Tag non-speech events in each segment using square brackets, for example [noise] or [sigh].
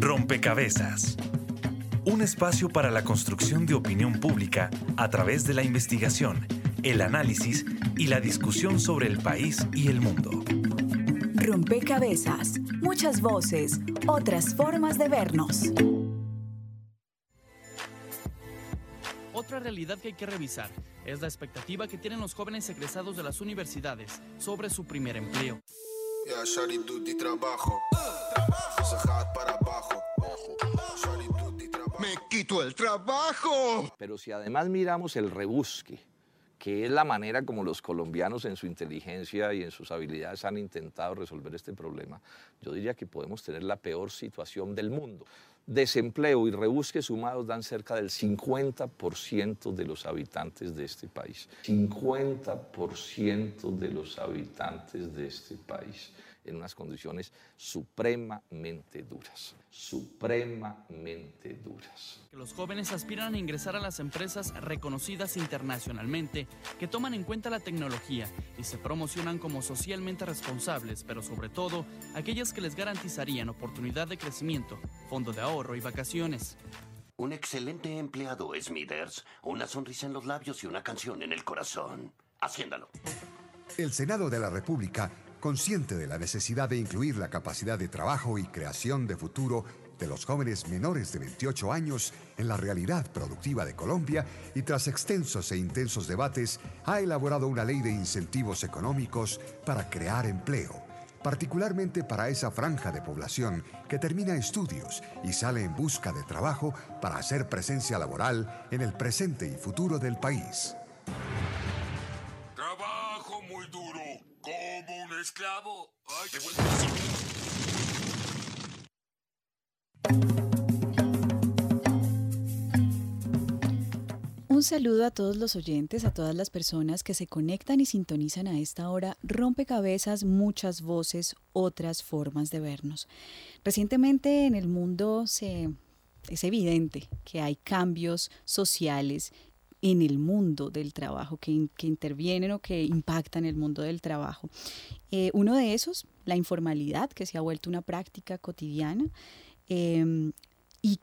Rompecabezas. Un espacio para la construcción de opinión pública a través de la investigación, el análisis y la discusión sobre el país y el mundo. Rompecabezas. Muchas voces, otras formas de vernos. Otra realidad que hay que revisar es la expectativa que tienen los jóvenes egresados de las universidades sobre su primer empleo. Me quito el trabajo. Pero si además miramos el rebusque, que es la manera como los colombianos en su inteligencia y en sus habilidades han intentado resolver este problema, yo diría que podemos tener la peor situación del mundo. Desempleo y rebusque sumados dan cerca del 50% de los habitantes de este país. 50% de los habitantes de este país en unas condiciones supremamente duras, supremamente duras. Que los jóvenes aspiran a ingresar a las empresas reconocidas internacionalmente, que toman en cuenta la tecnología y se promocionan como socialmente responsables, pero sobre todo aquellas que les garantizarían oportunidad de crecimiento, fondo de ahorro y vacaciones. Un excelente empleado, Smithers. Una sonrisa en los labios y una canción en el corazón. Haciéndalo. El Senado de la República consciente de la necesidad de incluir la capacidad de trabajo y creación de futuro de los jóvenes menores de 28 años en la realidad productiva de Colombia y tras extensos e intensos debates, ha elaborado una ley de incentivos económicos para crear empleo, particularmente para esa franja de población que termina estudios y sale en busca de trabajo para hacer presencia laboral en el presente y futuro del país. Un saludo a todos los oyentes, a todas las personas que se conectan y sintonizan a esta hora. Rompecabezas, muchas voces, otras formas de vernos. Recientemente en el mundo se, es evidente que hay cambios sociales en el mundo del trabajo, que, intervienen o que impactan el mundo del trabajo. Eh, uno de esos, la informalidad, que se ha vuelto una práctica cotidiana. Em, y,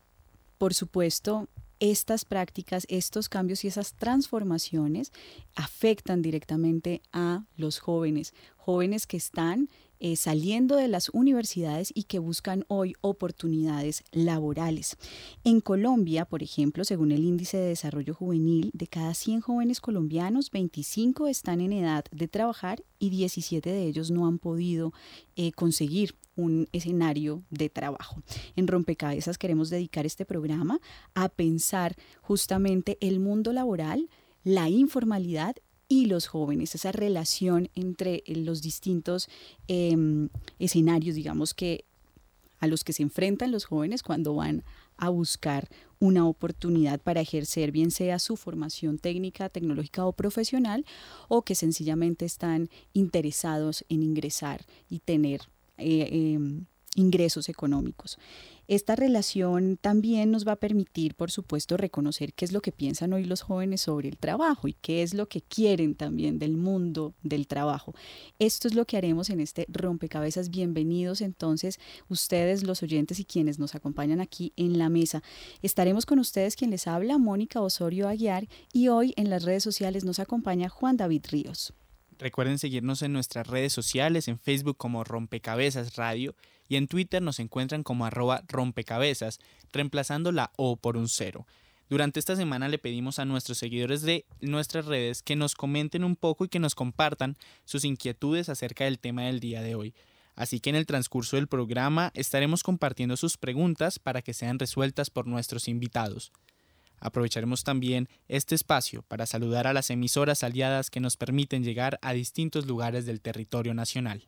por supuesto, estas prácticas, estos cambios y esas transformaciones afectan directamente a los jóvenes, jóvenes que están eh, saliendo de las universidades y que buscan hoy oportunidades laborales. En Colombia, por ejemplo, según el índice de desarrollo juvenil, de cada 100 jóvenes colombianos, 25 están en edad de trabajar y 17 de ellos no han podido eh, conseguir un escenario de trabajo. En Rompecabezas queremos dedicar este programa a pensar justamente el mundo laboral, la informalidad y los jóvenes, esa relación entre eh, los distintos em, escenarios, digamos que a los que se enfrentan los jóvenes cuando van a buscar una oportunidad para ejercer, bien sea su formación técnica, tecnológica o profesional, o que sencillamente están interesados en ingresar y tener eh, em, ingresos económicos. Esta relación también nos va a permitir, por supuesto, reconocer qué es lo que piensan hoy los jóvenes sobre el trabajo y qué es lo que quieren también del mundo del trabajo. Esto es lo que haremos en este rompecabezas. Bienvenidos entonces ustedes, los oyentes y quienes nos acompañan aquí en la mesa. Estaremos con ustedes quien les habla, Mónica Osorio Aguiar, y hoy en las redes sociales nos acompaña Juan David Ríos. Recuerden seguirnos en nuestras redes sociales, en Facebook como Rompecabezas Radio y en Twitter nos encuentran como arroba rompecabezas, reemplazando la O por un cero. Durante esta semana le pedimos a nuestros seguidores de nuestras redes que nos comenten un poco y que nos compartan sus inquietudes acerca del tema del día de hoy. Así que en el transcurso del programa estaremos compartiendo sus preguntas para que sean resueltas por nuestros invitados. Aprovecharemos también este espacio para saludar a las emisoras aliadas que nos permiten llegar a distintos lugares del territorio nacional.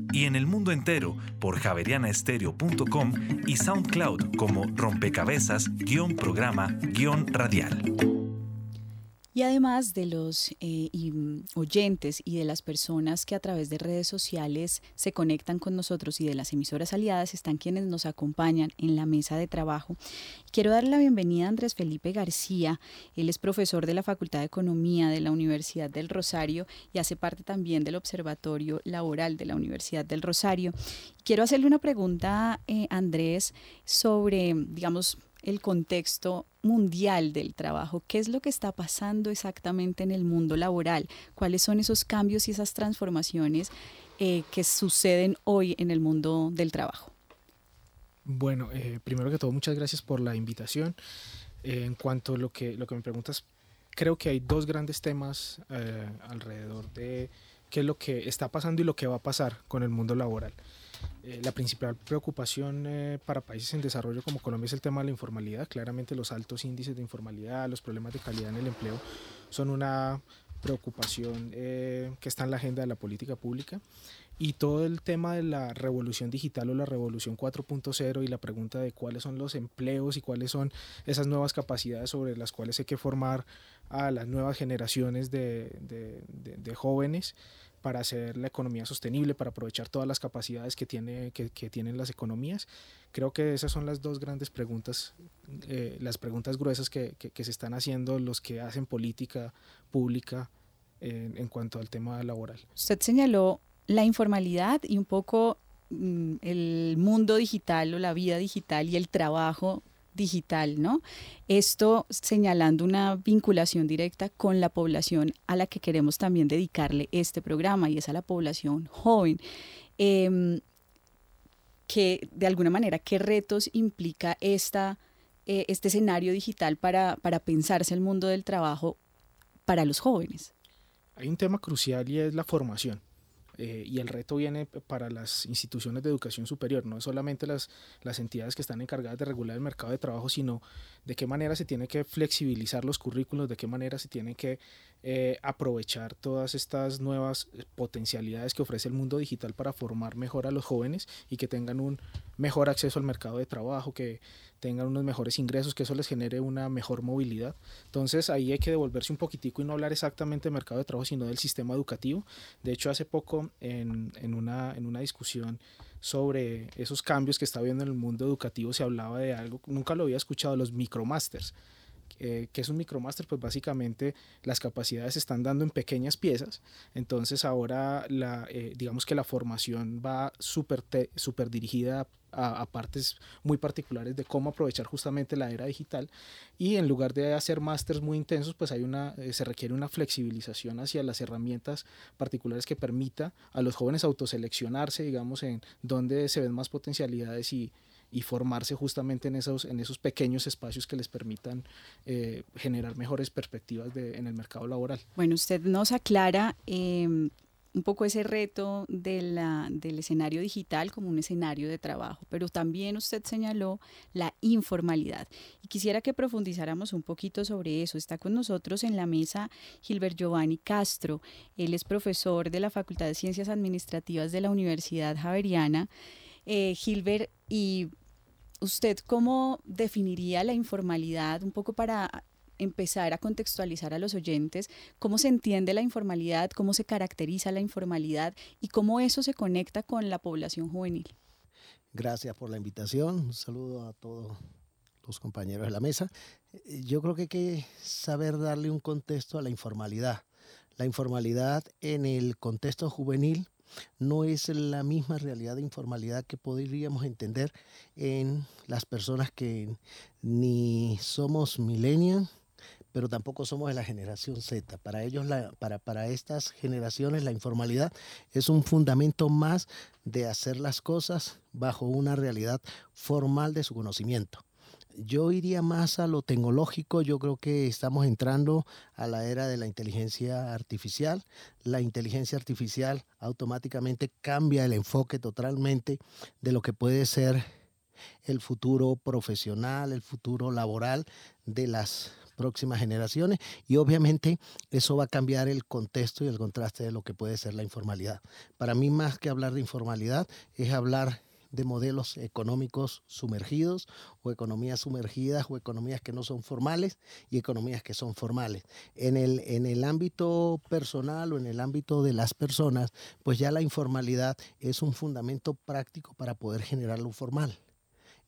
y en el mundo entero por javerianaestereo.com y SoundCloud como rompecabezas-programa-radial. Y además de los eh, mm, oyentes y de las personas que a través de redes sociales se conectan con nosotros y de las emisoras aliadas están quienes nos acompañan en la mesa de trabajo. Quiero darle la bienvenida a Andrés Felipe García. Él es profesor de la Facultad de Economía de la Universidad del Rosario y hace parte también del Observatorio Laboral de la Universidad del Rosario. Quiero hacerle una pregunta, eh, Andrés, sobre, digamos, el contexto mundial del trabajo. ¿Qué es lo que está pasando exactamente en el mundo laboral? ¿Cuáles son esos cambios y esas transformaciones eh, que suceden hoy en el mundo del trabajo? Bueno, eh, primero que todo, muchas gracias por la invitación. Eh, en cuanto a lo que, lo que me preguntas, creo que hay dos grandes temas alrededor de qué es lo que está pasando y lo que va a pasar con el mundo laboral. Eh, la principal preocupación eh, para países en desarrollo como Colombia es el tema de la informalidad. Claramente los altos índices de informalidad, los problemas de calidad en el empleo son una preocupación eh, que está en la agenda de la política pública. Y todo el tema de la revolución digital o la revolución 4.0 y la pregunta de cuáles son los empleos y cuáles son esas nuevas capacidades sobre las cuales hay que formar a las nuevas generaciones de, de, de jóvenes para hacer la economía sostenible, para aprovechar todas las capacidades que, tiene, que, tienen las economías. Creo que esas son las dos grandes preguntas, eh, las preguntas gruesas que, se están haciendo los que hacen política pública en, cuanto al tema laboral. Usted señaló la informalidad y un poco mm, el mundo digital o la vida digital y el trabajo digital, ¿no? Esto señalando una vinculación directa con la población a la que queremos también dedicarle este programa y es a la población joven. Em, que de alguna manera, ¿qué retos implica esta, eh, este escenario digital para, para pensarse el mundo del trabajo para los jóvenes? Hay un tema crucial y es la formación. Eh, y el reto viene para las instituciones de educación superior, no solamente las, las entidades que están encargadas de regular el mercado de trabajo, sino de qué manera se tiene que flexibilizar los currículos, de qué manera se tiene que eh, aprovechar todas estas nuevas eh, potencialidades que ofrece el mundo digital para formar mejor a los jóvenes y que tengan un mejor acceso al mercado de trabajo, que tengan unos mejores ingresos, que eso les genere una mejor movilidad. Entonces ahí hay que devolverse un poquitico y no hablar exactamente de mercado de trabajo, sino del sistema educativo. De hecho, hace poco en, en, una, en una discusión sobre esos cambios que está habiendo en el mundo educativo se hablaba de algo, nunca lo había escuchado, los micromasters. Eh, que es un micromaster, pues básicamente las capacidades se están dando en pequeñas piezas, entonces ahora la, eh, digamos que la formación va súper super dirigida a, partes muy particulares de cómo aprovechar justamente la era digital. Y en lugar de hacer másters muy intensos pues hay una eh, se requiere una flexibilización hacia las herramientas particulares que permita a los jóvenes autoseleccionarse digamos en dónde se ven más potencialidades y, y formarse justamente en esos, en esos pequeños espacios que les permitan eh, generar mejores perspectivas en el mercado laboral. Bueno, usted nos aclara em, un poco ese reto de la, del escenario digital como un escenario de trabajo, pero también usted señaló la informalidad. Y quisiera que profundizáramos un poquito sobre eso. Está con nosotros en la mesa Gilbert Giovanni Castro. Él es profesor de la Facultad de Ciencias Administrativas de la Universidad Javeriana. Eh, Gilbert, y ¿Usted cómo definiría la informalidad un poco para empezar a contextualizar a los oyentes cómo se entiende la informalidad, cómo se caracteriza la informalidad y cómo eso se conecta con la población juvenil? Gracias por la invitación. Un saludo a todos los compañeros de la mesa. Yo creo que hay que saber darle un contexto a la informalidad. La informalidad en el contexto juvenil no es la misma realidad de informalidad que podríamos entender en las personas que ni somos millennials, pero tampoco somos de la generación Z. Para ellos, para, para estas generaciones, la informalidad es un fundamento más de hacer las cosas bajo una realidad formal de su conocimiento. Yo iría más a lo tecnológico. Yo creo que estamos entrando a la era de la inteligencia artificial. La inteligencia artificial automáticamente cambia el enfoque totalmente de lo que puede ser el futuro profesional, el futuro laboral de las próximas generaciones y obviamente eso va a cambiar el contexto y el contraste de lo que puede ser la informalidad. Para mí más que hablar de informalidad es hablar de modelos económicos sumergidos o economías sumergidas o economías que no son formales y economías que son formales. En el, en el ámbito personal o en el ámbito de las personas, pues ya la informalidad es un fundamento práctico para poder generar lo formal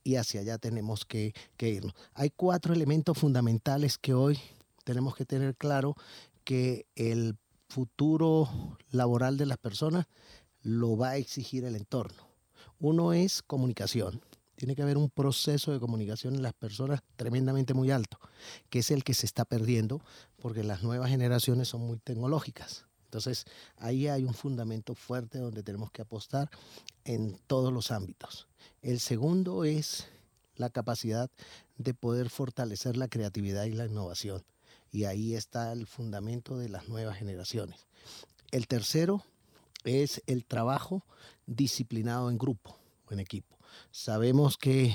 y hacia allá tenemos que, que irnos. Hay cuatro elementos fundamentales que hoy tenemos que tener claro que el futuro laboral de las personas lo va a exigir el entorno. Uno es comunicación. Tiene que haber un proceso de comunicación en las personas tremendamente muy alto, que es el que se está perdiendo porque las nuevas generaciones son muy tecnológicas. Entonces, ahí hay un fundamento fuerte donde tenemos que apostar en todos los ámbitos. El segundo es la capacidad de poder fortalecer la creatividad y la innovación. Y ahí está el fundamento de las nuevas generaciones. El tercero es el trabajo disciplinado en grupo o en equipo. Sabemos que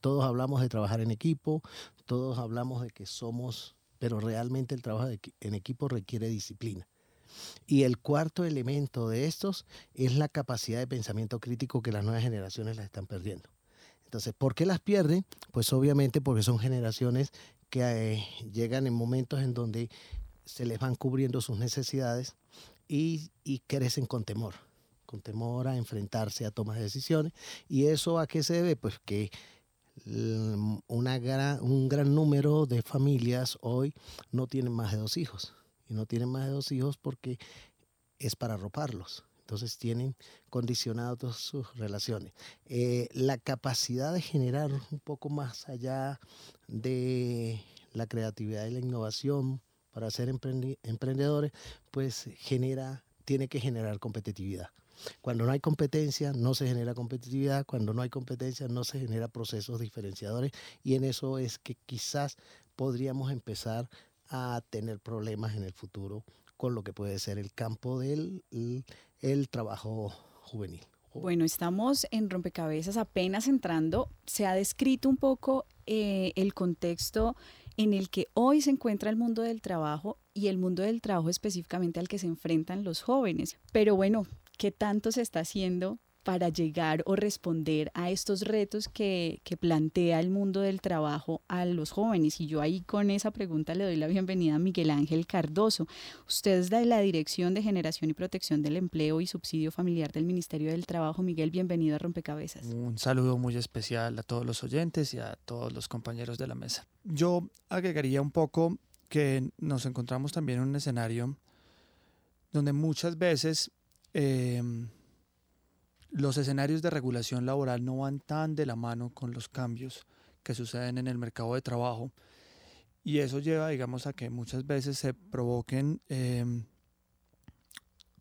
todos hablamos de trabajar en equipo, todos hablamos de que somos, pero realmente el trabajo en equipo requiere disciplina. Y el cuarto elemento de estos es la capacidad de pensamiento crítico que las nuevas generaciones las están perdiendo. Entonces, ¿por qué las pierden? Pues obviamente porque son generaciones que eh, llegan en momentos en donde se les van cubriendo sus necesidades y, crecen con temor, con temor a enfrentarse a tomas de decisiones. ¿Y eso a qué se debe? Pues que una un gran número de familias hoy no tienen más de dos hijos. Y no tienen más de dos hijos porque es para arroparlos. Entonces tienen condicionado todas sus relaciones. Eh, la capacidad de generar un poco más allá de la creatividad y la innovación, para ser emprendedores, pues genera, tiene que generar competitividad. Cuando no hay competencia, no se genera competitividad. Cuando no hay competencia, no se genera procesos diferenciadores. Y en eso es que quizás podríamos empezar a tener problemas en el futuro con lo que puede ser el campo del el, trabajo juvenil. Bueno, estamos en rompecabezas apenas entrando. Se ha descrito un poco eh, el contexto en el que hoy se encuentra el mundo del trabajo y el mundo del trabajo específicamente al que se enfrentan los jóvenes. Pero bueno, ¿qué tanto se está haciendo para llegar o responder a estos retos que, plantea el mundo del trabajo a los jóvenes. Y yo ahí con esa pregunta le doy la bienvenida a Miguel Ángel Cardoso. Usted es de la Dirección de Generación y Protección del Empleo y Subsidio Familiar del Ministerio del Trabajo. Miguel, bienvenido a Rompecabezas. Un saludo muy especial a todos los oyentes y a todos los compañeros de la mesa. Yo agregaría un poco que nos encontramos también en un escenario donde muchas veces... Eh, los escenarios de regulación laboral no van tan de la mano con los cambios que suceden en el mercado de trabajo. Y eso lleva, digamos, a que muchas veces se provoquen em,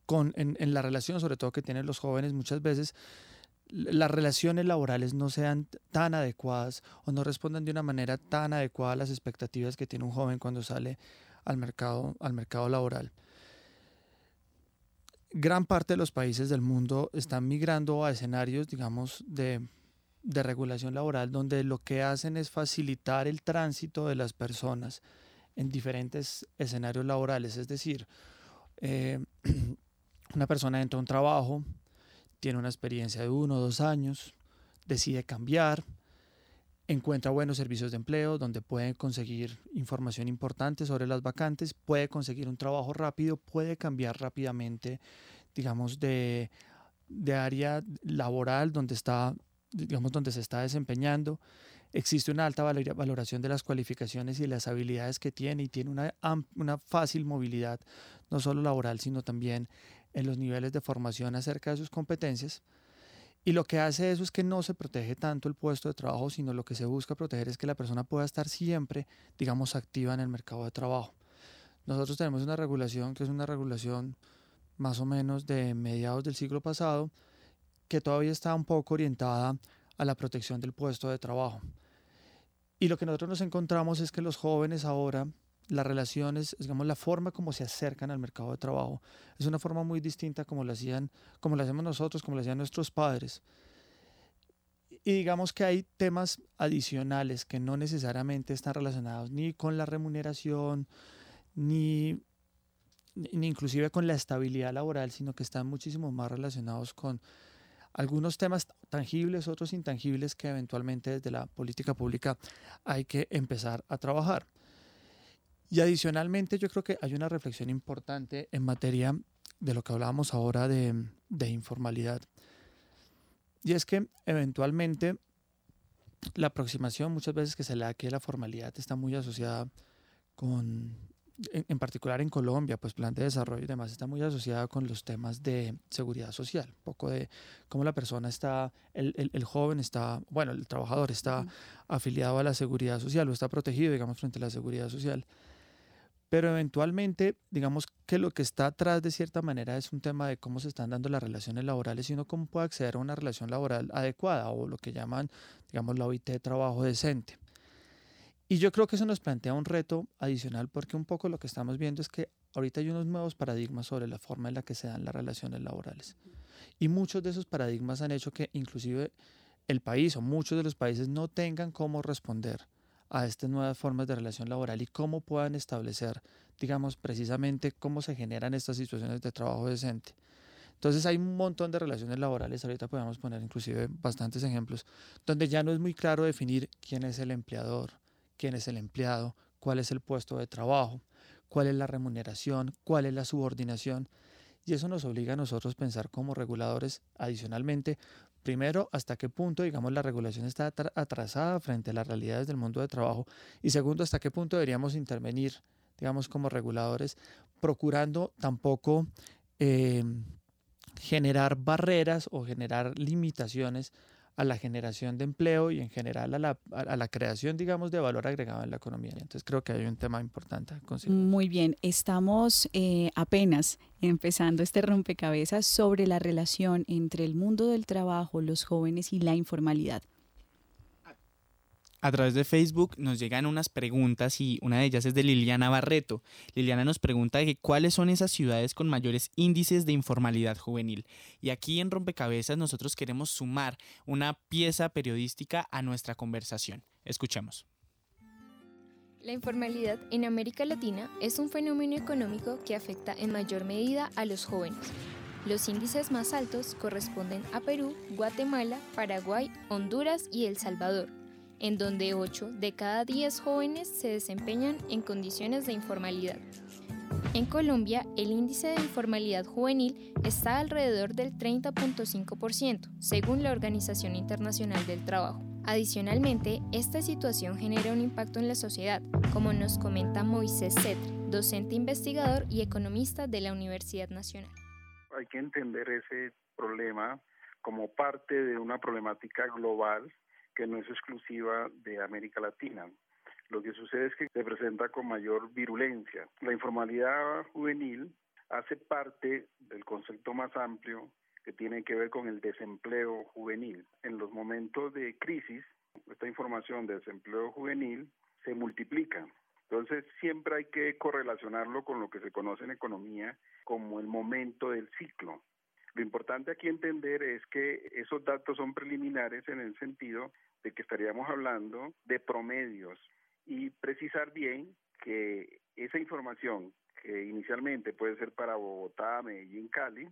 con, en, la relación, sobre todo que tienen los jóvenes, muchas veces las relaciones laborales no sean tan adecuadas o no respondan de una manera tan adecuada a las expectativas que tiene un joven cuando sale al mercado, al mercado laboral gran parte de los países del mundo están migrando a escenarios, digamos, de, regulación laboral, donde lo que hacen es facilitar el tránsito de las personas en diferentes escenarios laborales. Es decir, eh, [clears throat] una persona entra a un trabajo, tiene una experiencia de uno o dos años, decide cambiar, encuentra buenos servicios de empleo donde puede conseguir información importante sobre las vacantes, puede conseguir un trabajo rápido, puede cambiar rápidamente, digamos, de, área laboral donde está, digamos, donde se está desempeñando. Existe una alta valoración de las cualificaciones y las habilidades que tiene y tiene una, una fácil movilidad, no solo laboral, sino también en los niveles de formación acerca de sus competencias. Y lo que hace eso es que no se protege tanto el puesto de trabajo, sino lo que se busca proteger es que la persona pueda estar siempre, digamos, activa en el mercado de trabajo. Nosotros tenemos una regulación que es una regulación más o menos de mediados del siglo pasado, que todavía está un poco orientada a la protección del puesto de trabajo. Y lo que nosotros nos encontramos es que los jóvenes ahora las relaciones, digamos, la forma como se acercan al mercado de trabajo es una forma muy distinta como lo hacían, como lo hacemos nosotros, como lo hacían nuestros padres. y digamos que hay temas adicionales que no necesariamente están relacionados ni con la remuneración, ni, ni inclusive con la estabilidad laboral, sino que están muchísimo más relacionados con algunos temas tangibles, otros intangibles que eventualmente desde la política pública hay que empezar a trabajar. Y adicionalmente yo creo que hay una reflexión importante en materia de lo que hablábamos ahora de, de informalidad. Y es que eventualmente la aproximación muchas veces que se le da aquí a la formalidad está muy asociada con, en, particular en Colombia, pues plan de desarrollo y demás, está muy asociada con los temas de seguridad social, un poco de cómo la persona está, el, el, el joven está, bueno, el trabajador está afiliado a la seguridad social o está protegido, digamos, frente a la seguridad social pero eventualmente, digamos que lo que está atrás de cierta manera es un tema de cómo se están dando las relaciones laborales y uno cómo puede acceder a una relación laboral adecuada o lo que llaman, digamos, la OIT de trabajo decente. Y yo creo que eso nos plantea un reto adicional porque un poco lo que estamos viendo es que ahorita hay unos nuevos paradigmas sobre la forma en la que se dan las relaciones laborales. Y muchos de esos paradigmas han hecho que inclusive el país o muchos de los países no tengan cómo responder a estas nuevas formas de relación laboral y cómo puedan establecer, digamos, precisamente cómo se generan estas situaciones de trabajo decente. Entonces hay un montón de relaciones laborales, ahorita podemos poner inclusive bastantes ejemplos, donde ya no es muy claro definir quién es el empleador, quién es el empleado, cuál es el puesto de trabajo, cuál es la remuneración, cuál es la subordinación. Y eso nos obliga a nosotros a pensar como reguladores adicionalmente Primero, hasta qué punto, digamos, la regulación está atrasada frente a las realidades del mundo de trabajo. Y segundo, hasta qué punto deberíamos intervenir, digamos, como reguladores, procurando tampoco eh, generar barreras o generar limitaciones a la generación de empleo y en general a la, a la, creación, digamos, de valor agregado en la economía. Entonces creo que hay un tema importante. Muy bien, estamos eh, apenas empezando este rompecabezas sobre la relación entre el mundo del trabajo, los jóvenes y la informalidad. A través de Facebook nos llegan unas preguntas y una de ellas es de Liliana Barreto. Liliana nos pregunta cuáles son esas ciudades con mayores índices de informalidad juvenil. Y aquí en Rompecabezas nosotros queremos sumar una pieza periodística a nuestra conversación. Escuchemos. La informalidad en América Latina es un fenómeno económico que afecta en mayor medida a los jóvenes. Los índices más altos corresponden a Perú, Guatemala, Paraguay, Honduras y El Salvador en donde 8 de cada 10 jóvenes se desempeñan en condiciones de informalidad. En Colombia, el índice de informalidad juvenil está alrededor del 30.5%, según la Organización Internacional del Trabajo. Adicionalmente, esta situación genera un impacto en la sociedad, como nos comenta Moisés Cetre, docente investigador y economista de la Universidad Nacional. Hay que entender ese problema como parte de una problemática global que no es exclusiva de América Latina. Lo que sucede es que se presenta con mayor virulencia. La informalidad juvenil hace parte del concepto más amplio que tiene que ver con el desempleo juvenil. En los momentos de crisis, esta información de desempleo juvenil se multiplica. Entonces, siempre hay que correlacionarlo con lo que se conoce en economía como el momento del ciclo. Lo importante aquí entender es que esos datos son preliminares en el sentido de que estaríamos hablando de promedios y precisar bien que esa información que inicialmente puede ser para Bogotá, Medellín, Cali,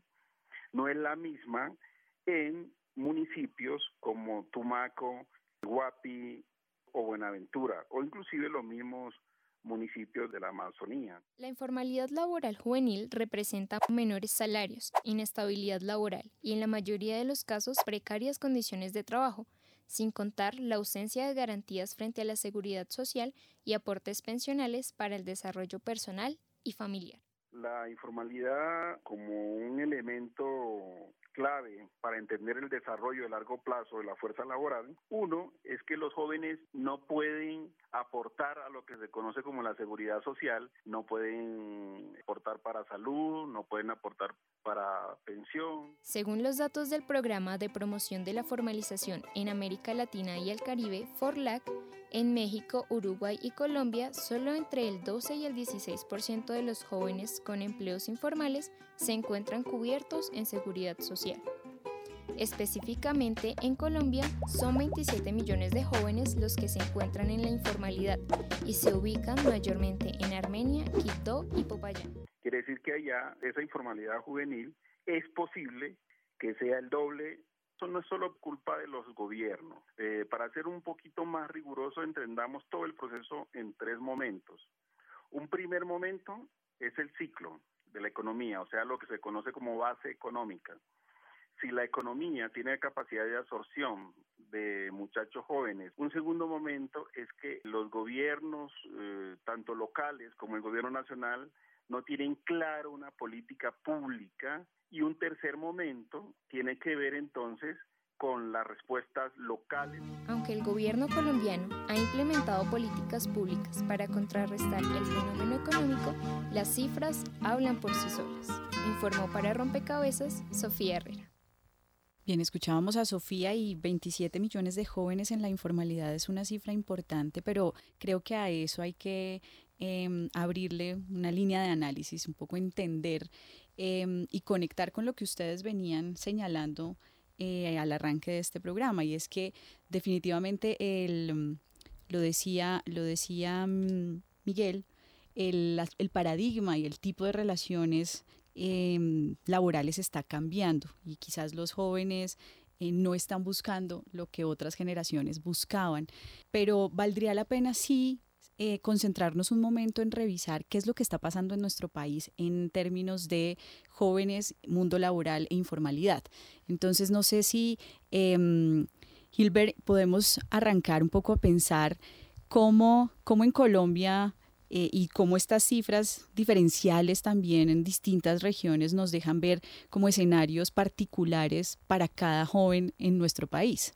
no es la misma en municipios como Tumaco, Guapi o Buenaventura, o inclusive los mismos municipios de la Amazonía. La informalidad laboral juvenil representa menores salarios, inestabilidad laboral y en la mayoría de los casos precarias condiciones de trabajo, sin contar la ausencia de garantías frente a la seguridad social y aportes pensionales para el desarrollo personal y familiar. La informalidad como un elemento clave para entender el desarrollo de largo plazo de la fuerza laboral, uno es que los jóvenes no pueden aportar a lo que se conoce como la seguridad social, no pueden aportar para salud, no pueden aportar para pensión. Según los datos del Programa de Promoción de la Formalización en América Latina y el Caribe, FORLAC, en México, Uruguay y Colombia, solo entre el 12 y el 16% de los jóvenes con empleos informales se encuentran cubiertos en seguridad social. Específicamente en Colombia son 27 millones de jóvenes los que se encuentran en la informalidad y se ubican mayormente en Armenia, Quito y Popayán. Decir que allá esa informalidad juvenil es posible que sea el doble eso no es solo culpa de los gobiernos. Eh, para ser un poquito más riguroso, entendamos todo el proceso en tres momentos. Un primer momento es el ciclo de la economía, o sea, lo que se conoce como base económica. Si la economía tiene capacidad de absorción de muchachos jóvenes, un segundo momento es que los gobiernos, eh, tanto locales como el gobierno nacional, no tienen claro una política pública y un tercer momento tiene que ver entonces con las respuestas locales. Aunque el gobierno colombiano ha implementado políticas públicas para contrarrestar el fenómeno económico, las cifras hablan por sí solas. Informó para Rompecabezas Sofía Herrera. Bien, escuchábamos a Sofía y 27 millones de jóvenes en la informalidad es una cifra importante, pero creo que a eso hay que Em, abrirle una línea de análisis, un poco entender em, y conectar con lo que ustedes venían señalando eh, al arranque de este programa. Y es que definitivamente el, lo decía, lo decía mm, Miguel, el, el, paradigma y el tipo de relaciones em, laborales está cambiando y quizás los jóvenes eh, no están buscando lo que otras generaciones buscaban, pero valdría la pena sí eh, concentrarnos un momento en revisar qué es lo que está pasando en nuestro país en términos de jóvenes, mundo laboral e informalidad. Entonces, no sé si, eh, Gilbert, podemos arrancar un poco a pensar cómo, cómo en Colombia eh, y cómo estas cifras diferenciales también en distintas regiones nos dejan ver como escenarios particulares para cada joven en nuestro país.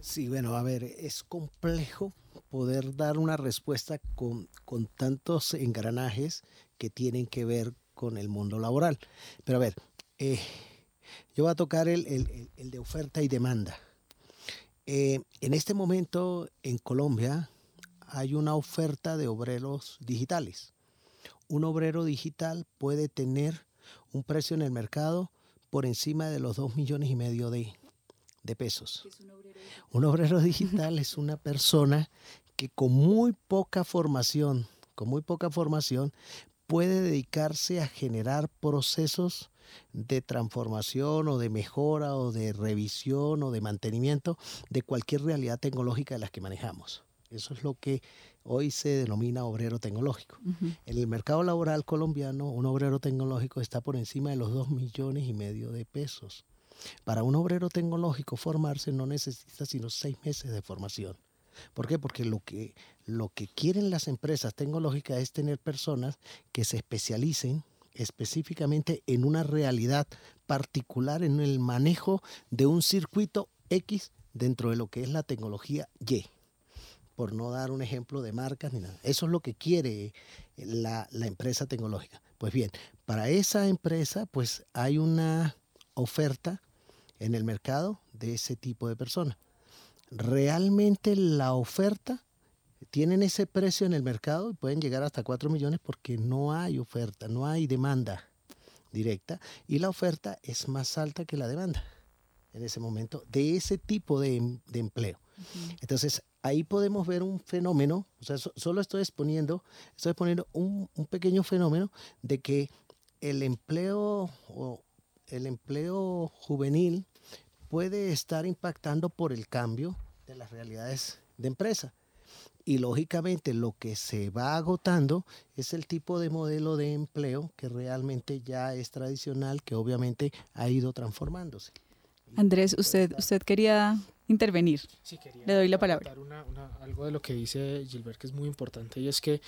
Sí, bueno, a ver, es complejo poder dar una respuesta con, con tantos engranajes que tienen que ver con el mundo laboral. Pero a ver, eh, yo voy a tocar el, el, de oferta y demanda. Eh, en este momento en Colombia hay una oferta de obreros digitales. Un obrero digital puede tener un precio en el mercado por encima de los 2 millones y medio de, de pesos. Un obrero [laughs] digital es una persona que con muy poca formación, con muy poca formación, puede dedicarse a generar procesos de transformación o de mejora o de revisión o de mantenimiento de cualquier realidad tecnológica de las que manejamos. Eso es lo que hoy se denomina obrero tecnológico. En el mercado laboral colombiano, un obrero tecnológico está por encima de los 2 millones y medio de pesos. Para un obrero tecnológico formarse no necesita sino seis meses de formación. ¿Por qué? Porque lo que, lo que quieren las empresas tecnológicas es tener personas que se especialicen específicamente en una realidad particular, en el manejo de un circuito X dentro de lo que es la tecnología Y por no dar un ejemplo de marcas ni nada. Eso es lo que quiere la, la, empresa tecnológica. Pues bien, para esa empresa pues hay una oferta en el mercado de ese tipo de personas. Realmente la oferta tienen ese precio en el mercado y pueden llegar hasta 4 millones porque no hay oferta, no hay demanda directa y la oferta es más alta que la demanda en ese momento de ese tipo de, em, empleo. Entonces, ahí podemos ver un fenómeno, o sea, solo estoy exponiendo, estoy exponiendo un, un, pequeño fenómeno de que el empleo o el empleo juvenil puede estar impactando por el cambio de las realidades de empresa. Y lógicamente lo que se va agotando es el tipo de modelo de empleo que realmente ya es tradicional, que obviamente ha ido transformándose. Andrés, usted, usted quería intervenir. Sí, quería Le doy la palabra. algo de lo que dice Gilbert que es muy importante y es que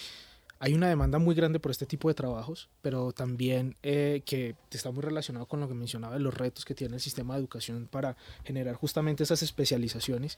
hay una demanda muy grande por este tipo de trabajos, pero también eh, que está muy relacionado con lo que mencionaba de los retos que tiene el sistema de educación para generar justamente esas especializaciones.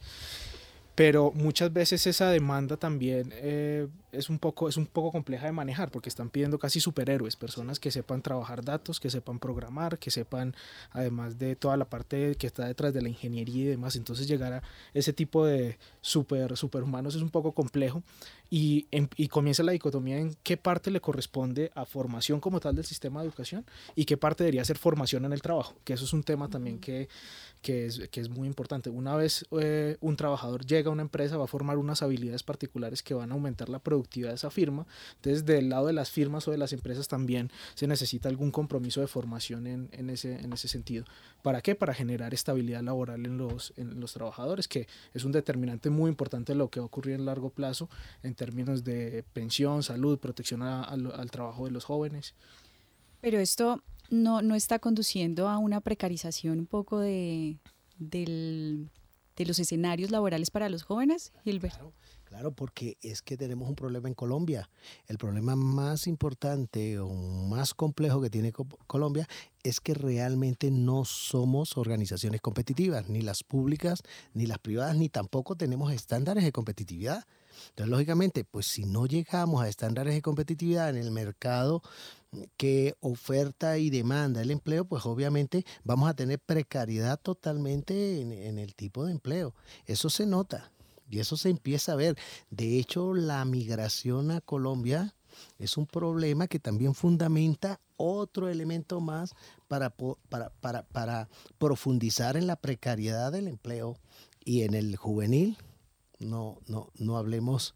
Pero muchas veces esa demanda también eh, es un poco es un poco compleja de manejar porque están pidiendo casi superhéroes, personas que sepan trabajar datos, que sepan programar, que sepan además de toda la parte que está detrás de la ingeniería y demás, entonces llegar a ese tipo de super superhumanos es un poco complejo. Y, y comienza la dicotomía en qué parte le corresponde a formación como tal del sistema de educación y qué parte debería ser formación en el trabajo, que eso es un tema también que que es, que es muy importante. Una vez eh, un trabajador llega a una empresa, va a formar unas habilidades particulares que van a aumentar la productividad de esa firma. Entonces, del lado de las firmas o de las empresas también se necesita algún compromiso de formación en, en, ese, en ese sentido. ¿Para qué? Para generar estabilidad laboral en los, en los trabajadores, que es un determinante muy importante de lo que va a ocurrir en largo plazo en términos de pensión, salud, protección al trabajo de los jóvenes. Pero esto no, no está conduciendo a una precarización un poco de, de los escenarios laborales para los jóvenes, Gilbert. Claro, porque es que tenemos un problema en Colombia. El problema más importante o más complejo que tiene Colombia es que realmente no somos organizaciones competitivas, ni las públicas, ni las privadas, ni tampoco tenemos estándares de competitividad. Entonces, lógicamente, pues si no llegamos a estándares de competitividad en el mercado que oferta y demanda el empleo, pues obviamente vamos a tener precariedad totalmente en, el tipo de empleo. Eso se nota y eso se empieza a ver. De hecho, la migración a Colombia es un problema que también fundamenta otro elemento más para, para, para, para profundizar en la precariedad del empleo y en el juvenil no, no, no hablemos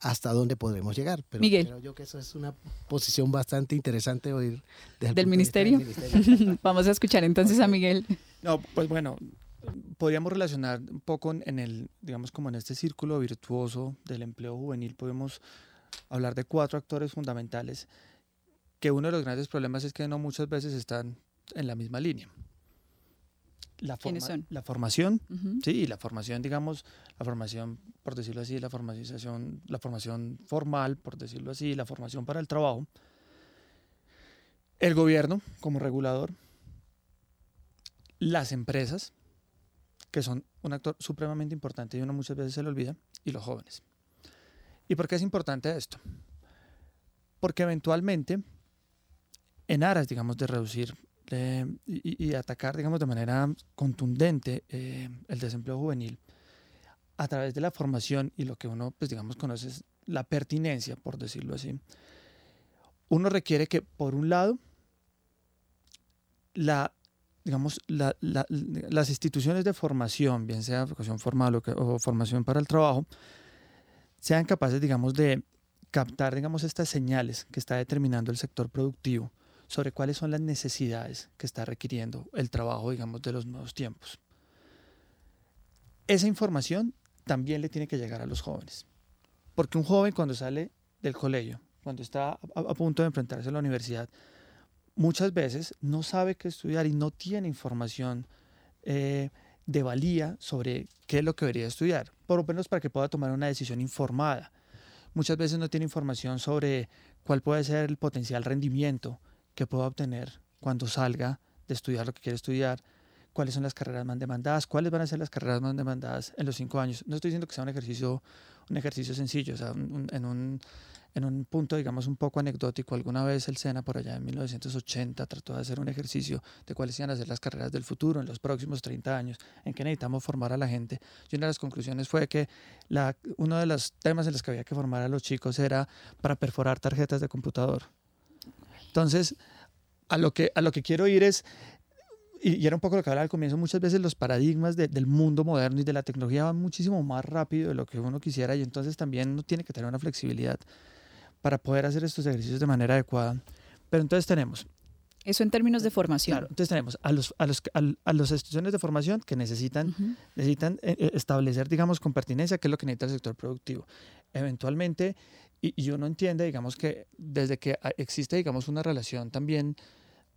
hasta dónde podremos llegar. Pero Miguel. creo yo que eso es una posición bastante interesante oír del ministerio. [laughs] Vamos a escuchar entonces a Miguel. No, pues bueno, podríamos relacionar un poco en el, digamos, como en este círculo virtuoso del empleo juvenil, podemos hablar de cuatro actores fundamentales, que uno de los grandes problemas es que no muchas veces están en la misma línea. La, forma, la formación, sí, la formación, digamos, la formación, por decirlo así, la formación, la formación formal, por decirlo así, la formación para el trabajo, el gobierno como regulador, las empresas, que son un actor supremamente importante y uno muchas veces se le olvida, y los jóvenes. ¿Y por qué es importante esto? Porque eventualmente, en aras, digamos, de reducir y, atacar, digamos, de manera contundente eh, el desempleo juvenil a través de la formación y lo que uno, pues, digamos, conoce es la pertinencia, por decirlo así. Uno requiere que, por un lado, la, digamos, las instituciones de formación, bien sea educación formal o, formación para el trabajo, sean capaces, digamos, de captar, digamos, estas señales que está determinando el sector productivo sobre cuáles son las necesidades que está requiriendo el trabajo, digamos, de los nuevos tiempos. Esa información también le tiene que llegar a los jóvenes, porque un joven cuando sale del colegio, cuando está a, punto de enfrentarse a la universidad, muchas veces no sabe qué estudiar y no tiene información eh, de valía sobre qué es lo que debería estudiar, por lo menos para que pueda tomar una decisión informada. Muchas veces no tiene información sobre cuál puede ser el potencial rendimiento que pueda obtener cuando salga de estudiar lo que quiere estudiar, cuáles son las carreras más demandadas, cuáles van a ser las carreras más demandadas en los cinco años. No estoy diciendo que sea un ejercicio, un ejercicio sencillo, o sea, en, un, en un punto, digamos, un poco anecdótico, alguna vez el SENA por allá en 1980 trató de hacer un ejercicio de cuáles iban a ser las carreras del futuro en los próximos 30 años, en que necesitamos formar a la gente. Y una de las conclusiones fue que uno de los temas en los que había que formar a los chicos era para perforar tarjetas de computador entonces, a lo que, a lo que quiero ir es, y, era un poco lo que hablaba al comienzo, muchas veces los paradigmas del mundo moderno y de la tecnología van muchísimo más rápido de lo que uno quisiera y entonces también uno tiene que tener una flexibilidad para poder hacer estos ejercicios de manera adecuada. Pero entonces tenemos... Eso en términos de formación. Claro, entonces tenemos a los, a los, a, las instituciones de formación que necesitan, necesitan eh, eh, establecer, digamos, con pertinencia qué es lo que necesita el sector productivo. Eventualmente y, uno entiende, digamos, que desde que existe, digamos, una relación también,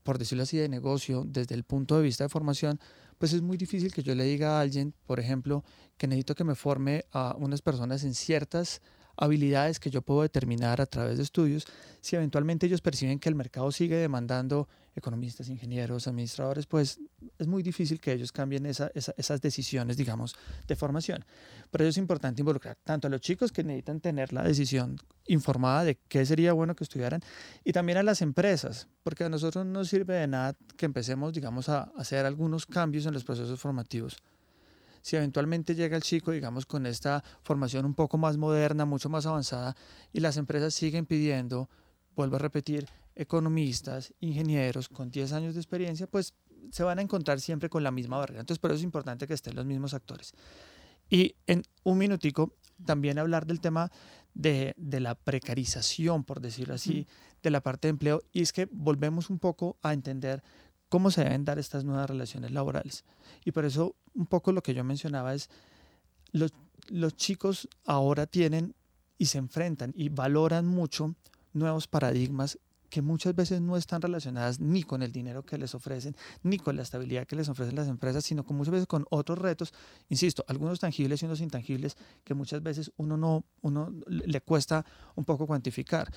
por decirlo así, de negocio, desde el punto de vista de formación, pues es muy difícil que yo le diga a alguien, por ejemplo, que necesito que me forme a unas personas en ciertas habilidades que yo puedo determinar a través de estudios, si eventualmente ellos perciben que el mercado sigue demandando economistas, ingenieros, administradores, pues es muy difícil que ellos cambien esas decisiones, digamos, de formación. Por eso es importante involucrar tanto a los chicos que necesitan tener la decisión informada de qué sería bueno que estudiaran y también a las empresas, porque a nosotros no sirve de nada que empecemos, digamos, a hacer algunos cambios en los procesos formativos si eventualmente llega el chico, digamos, con esta formación un poco más moderna, mucho más avanzada, y las empresas siguen pidiendo, vuelvo a repetir, economistas, ingenieros con 10 años de experiencia, pues se van a encontrar siempre con la misma barrera. Entonces, por eso es importante que estén los mismos actores. Y en un minutico, también hablar del tema de, de la precarización, por decirlo así, de la parte de empleo. Y es que volvemos un poco a entender cómo se deben dar estas nuevas relaciones laborales. Y por eso un poco lo que yo mencionaba es, los, los chicos ahora tienen y se enfrentan y valoran mucho nuevos paradigmas que muchas veces no están relacionadas ni con el dinero que les ofrecen, ni con la estabilidad que les ofrecen las empresas, sino con muchas veces con otros retos, insisto, algunos tangibles y unos intangibles que muchas veces uno no, uno le cuesta un poco cuantificar.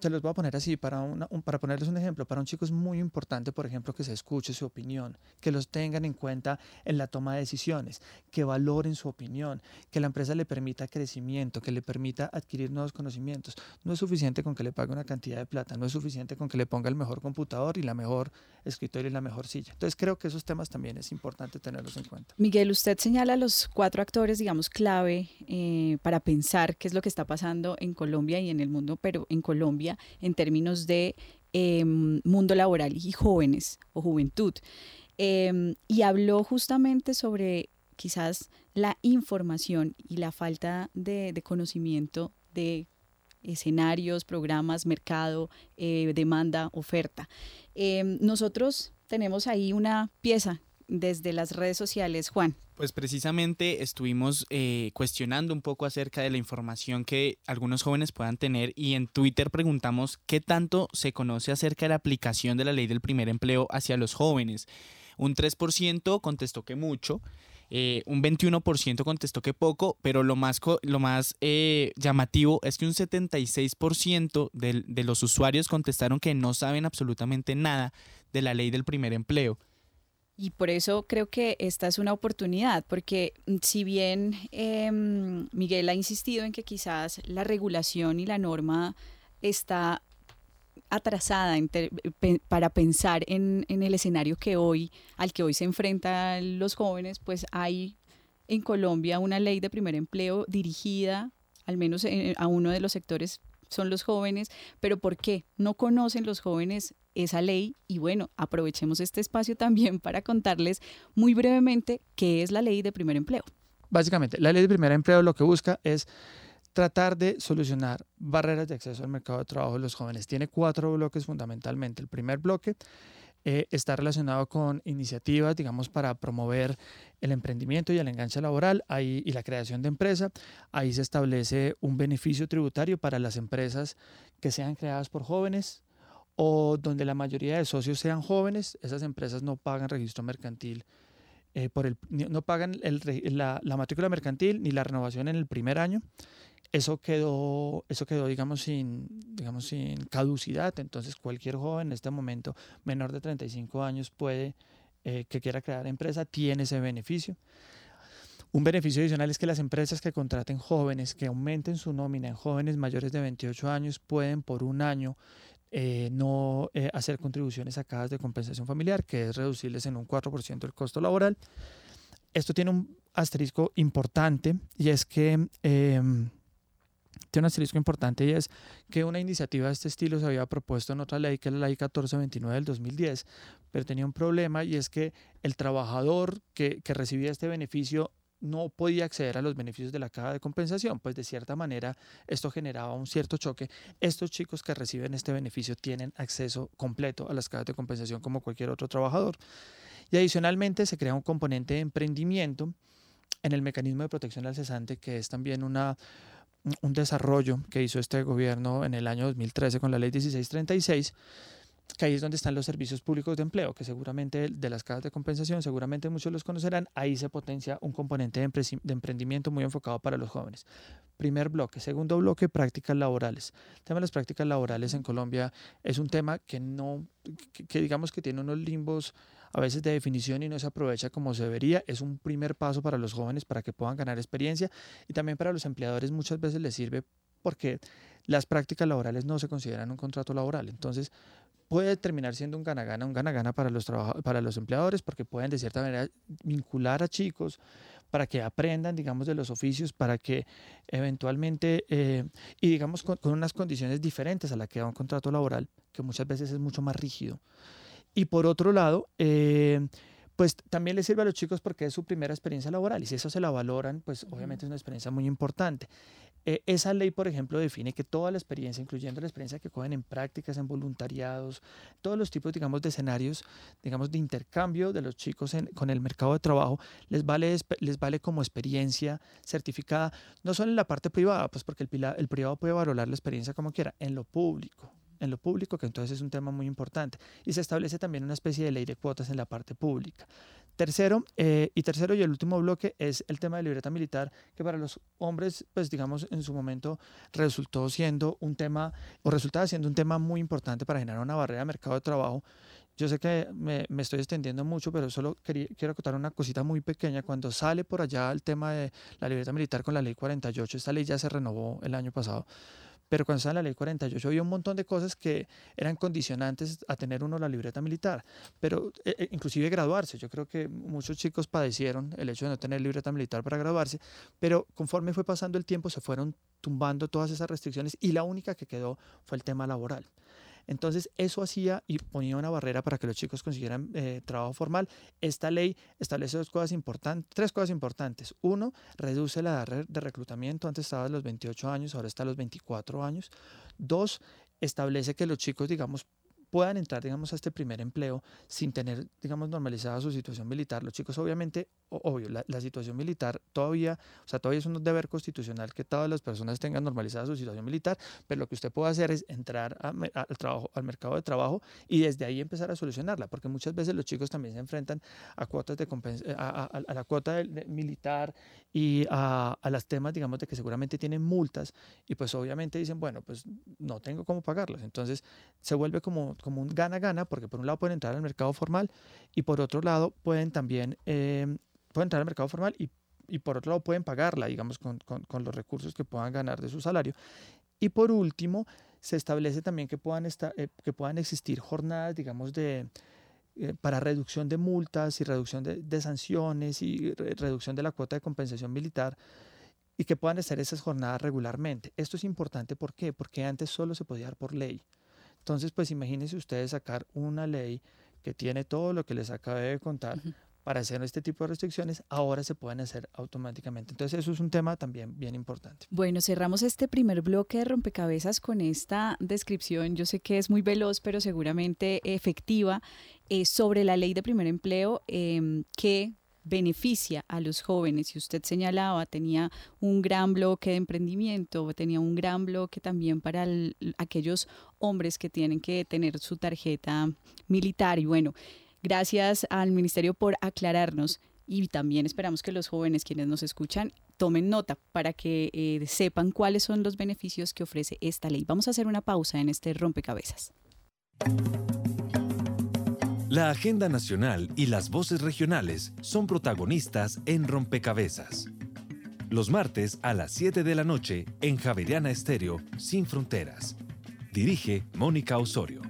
Se los voy a poner así, para, una, para ponerles un ejemplo, para un chico es muy importante, por ejemplo, que se escuche su opinión, que los tengan en cuenta en la toma de decisiones, que valoren su opinión, que la empresa le permita crecimiento, que le permita adquirir nuevos conocimientos. No es suficiente con que le pague una cantidad de plata, no es suficiente con que le ponga el mejor computador y la mejor escritorio y la mejor silla. Entonces creo que esos temas también es importante tenerlos en cuenta. Miguel, usted señala los cuatro actores, digamos, clave eh, para pensar qué es lo que está pasando en Colombia y en el mundo, pero en Colombia en términos de em, mundo laboral y jóvenes o juventud. Em, y habló justamente sobre quizás la información y la falta de, de conocimiento de escenarios, programas, mercado, eh, demanda, oferta. Em, nosotros tenemos ahí una pieza desde las redes sociales, Juan. Pues precisamente estuvimos eh, cuestionando un poco acerca de la información que algunos jóvenes puedan tener y en Twitter preguntamos qué tanto se conoce acerca de la aplicación de la ley del primer empleo hacia los jóvenes. Un 3% contestó que mucho, eh, un 21% contestó que poco, pero lo más, lo más eh, llamativo es que un 76% de, de los usuarios contestaron que no saben absolutamente nada de la ley del primer empleo. Y por eso creo que esta es una oportunidad, porque mm, si bien em, Miguel ha insistido en que quizás la regulación y la norma está atrasada para pensar en, el escenario que hoy, al que hoy se enfrentan los jóvenes, pues hay en Colombia una ley de primer empleo dirigida al menos a uno de los sectores son los jóvenes, pero ¿por qué no conocen los jóvenes esa ley? Y bueno, aprovechemos este espacio también [laughs] para contarles muy brevemente qué es la ley de primer empleo. Básicamente, la ley de primer empleo lo que busca es tratar de solucionar barreras de acceso al mercado de trabajo de los jóvenes. Tiene cuatro bloques fundamentalmente. El primer bloque eh, está relacionado con iniciativas, digamos, para promover el emprendimiento y el enganche laboral ahí, y la creación de empresa. Ahí se establece un beneficio tributario para las empresas que sean creadas por jóvenes o donde la mayoría de socios sean jóvenes. Esas empresas no pagan registro mercantil. Eh, por el, no pagan la, la matrícula mercantil ni la renovación en el primer año eso quedó, eso quedó digamos, sin, digamos, sin caducidad. Entonces, cualquier joven en este momento menor de 35 años puede, eh, que quiera crear empresa, tiene ese beneficio. Un beneficio adicional es que las empresas que contraten jóvenes, que aumenten su nómina en jóvenes mayores de 28 años, pueden por un año eh, no eh, hacer contribuciones sacadas de compensación familiar, que es reducirles en un 4% el costo laboral. Esto tiene un asterisco importante y es que em, tiene un asterisco importante y es que una iniciativa de este estilo se había propuesto en otra ley, que es la ley 1429 del 2010, pero tenía un problema y es que el trabajador que, que recibía este beneficio no podía acceder a los beneficios de la caja de compensación, pues de cierta manera esto generaba un cierto choque. Estos chicos que reciben este beneficio tienen acceso completo a las cajas de compensación como cualquier otro trabajador. Y adicionalmente se crea un componente de emprendimiento en el mecanismo de protección al cesante, que es también una, un desarrollo que hizo este gobierno en el año 2013 con la ley 1636, que ahí es donde están los servicios públicos de empleo, que seguramente de las casas de compensación, seguramente muchos los conocerán, ahí se potencia un componente de, emprendimiento muy enfocado para los jóvenes. primer bloque. Segundo bloque, prácticas laborales. El tema de las prácticas laborales en Colombia es un tema que no, que, digamos que tiene unos limbos a veces de definición y no se aprovecha como se debería. Es un primer paso para los jóvenes para que puedan ganar experiencia y también para los empleadores muchas veces les sirve porque las prácticas laborales no se consideran un contrato laboral. Entonces, puede terminar siendo un gana-gana, un gana-gana para los, para los empleadores, porque pueden de cierta manera vincular a chicos para que aprendan, digamos, de los oficios, para que eventualmente, eh, y digamos, con, unas condiciones diferentes a la que da un contrato laboral, que muchas veces es mucho más rígido. Y por otro lado, eh, pues también les sirve a los chicos porque es su primera experiencia laboral y si eso se la valoran, pues obviamente es una experiencia muy importante. Eh, esa ley, por ejemplo, define que toda la experiencia, incluyendo la experiencia que cogen en prácticas, en voluntariados, todos los tipos, digamos, de escenarios, digamos, de intercambio de los chicos con el mercado de trabajo, les vale, les vale como experiencia certificada, no solo en la parte privada, pues porque el, el privado puede valorar la experiencia como quiera, en lo público en lo público, que entonces es un tema muy importante. Y se establece también una especie de ley de cuotas en la parte pública. Tercero, eh, y tercero y el último bloque es el tema de libreta militar, que para los hombres, pues digamos, en su momento resultó siendo un tema, o resultaba siendo un tema muy importante para generar una barrera de mercado de trabajo. Yo sé que me, me estoy extendiendo mucho, pero solo quería, quiero contar una cosita muy pequeña. Cuando sale por allá el tema de la libreta militar con la ley 48, esta ley ya se renovó el año pasado pero cuando estaba en la ley 48 había un montón de cosas que eran condicionantes a tener uno la libreta militar, pero eh, eh, inclusive graduarse. Yo creo que muchos chicos padecieron el hecho de no tener libreta militar para graduarse, pero conforme fue pasando el tiempo se fueron tumbando todas esas restricciones y la única que quedó fue el tema laboral. Entonces, eso hacía y ponía una barrera para que los chicos consiguieran eh, trabajo formal. Esta ley establece dos cosas importantes, tres cosas importantes. Uno, reduce la edad de reclutamiento. Antes estaba a los 28 años, ahora está a los 24 años. Dos, establece que los chicos, digamos, puedan entrar, digamos, a este primer empleo sin tener, digamos, normalizada su situación militar. Los chicos, obviamente, obvio, la, situación militar todavía, o sea, todavía es un deber constitucional que todas las personas tengan normalizada su situación militar, pero lo que usted puede hacer es entrar al trabajo, al mercado de trabajo y desde ahí empezar a solucionarla, porque muchas veces los chicos también se enfrentan a cuotas de a, a, la cuota militar y a, a las temas, digamos, de que seguramente tienen multas y pues obviamente dicen, bueno, pues no tengo cómo pagarlas. Entonces se vuelve como como un gana-gana, porque por un lado pueden entrar al mercado formal y por otro lado pueden también em, pueden entrar al mercado formal y, y, por otro lado pueden pagarla, digamos, con, con, con, los recursos que puedan ganar de su salario. Y por último, se establece también que puedan, estar, eh, que puedan existir jornadas, digamos, de, eh, para reducción de multas y reducción de, de sanciones y reducción de la cuota de compensación militar y que puedan hacer esas jornadas regularmente. Esto es importante, ¿por qué? Porque antes solo se podía dar por ley. Entonces, pues imagínense ustedes sacar una ley que tiene todo lo que les acabé de contar. Para hacer este tipo de restricciones, ahora se pueden hacer automáticamente. Entonces, eso es un tema también bien importante. Bueno, cerramos este primer bloque de rompecabezas con esta descripción. Yo sé que es muy veloz, pero seguramente efectiva, eh, sobre la ley de primer empleo eh, que beneficia a los jóvenes. Si usted señalaba, tenía un gran bloque de emprendimiento, tenía un gran bloque también para aquellos hombres que tienen que tener su tarjeta militar. Y bueno, gracias al Ministerio por aclararnos y también esperamos que los jóvenes quienes nos escuchan tomen nota para que eh, sepan cuáles son los beneficios que ofrece esta ley. Vamos a hacer una pausa en este rompecabezas. La agenda nacional y las voces regionales son protagonistas en Rompecabezas. Los martes a las 7 de la noche en Javeriana Estéreo, Sin Fronteras. Dirige Mónica Osorio.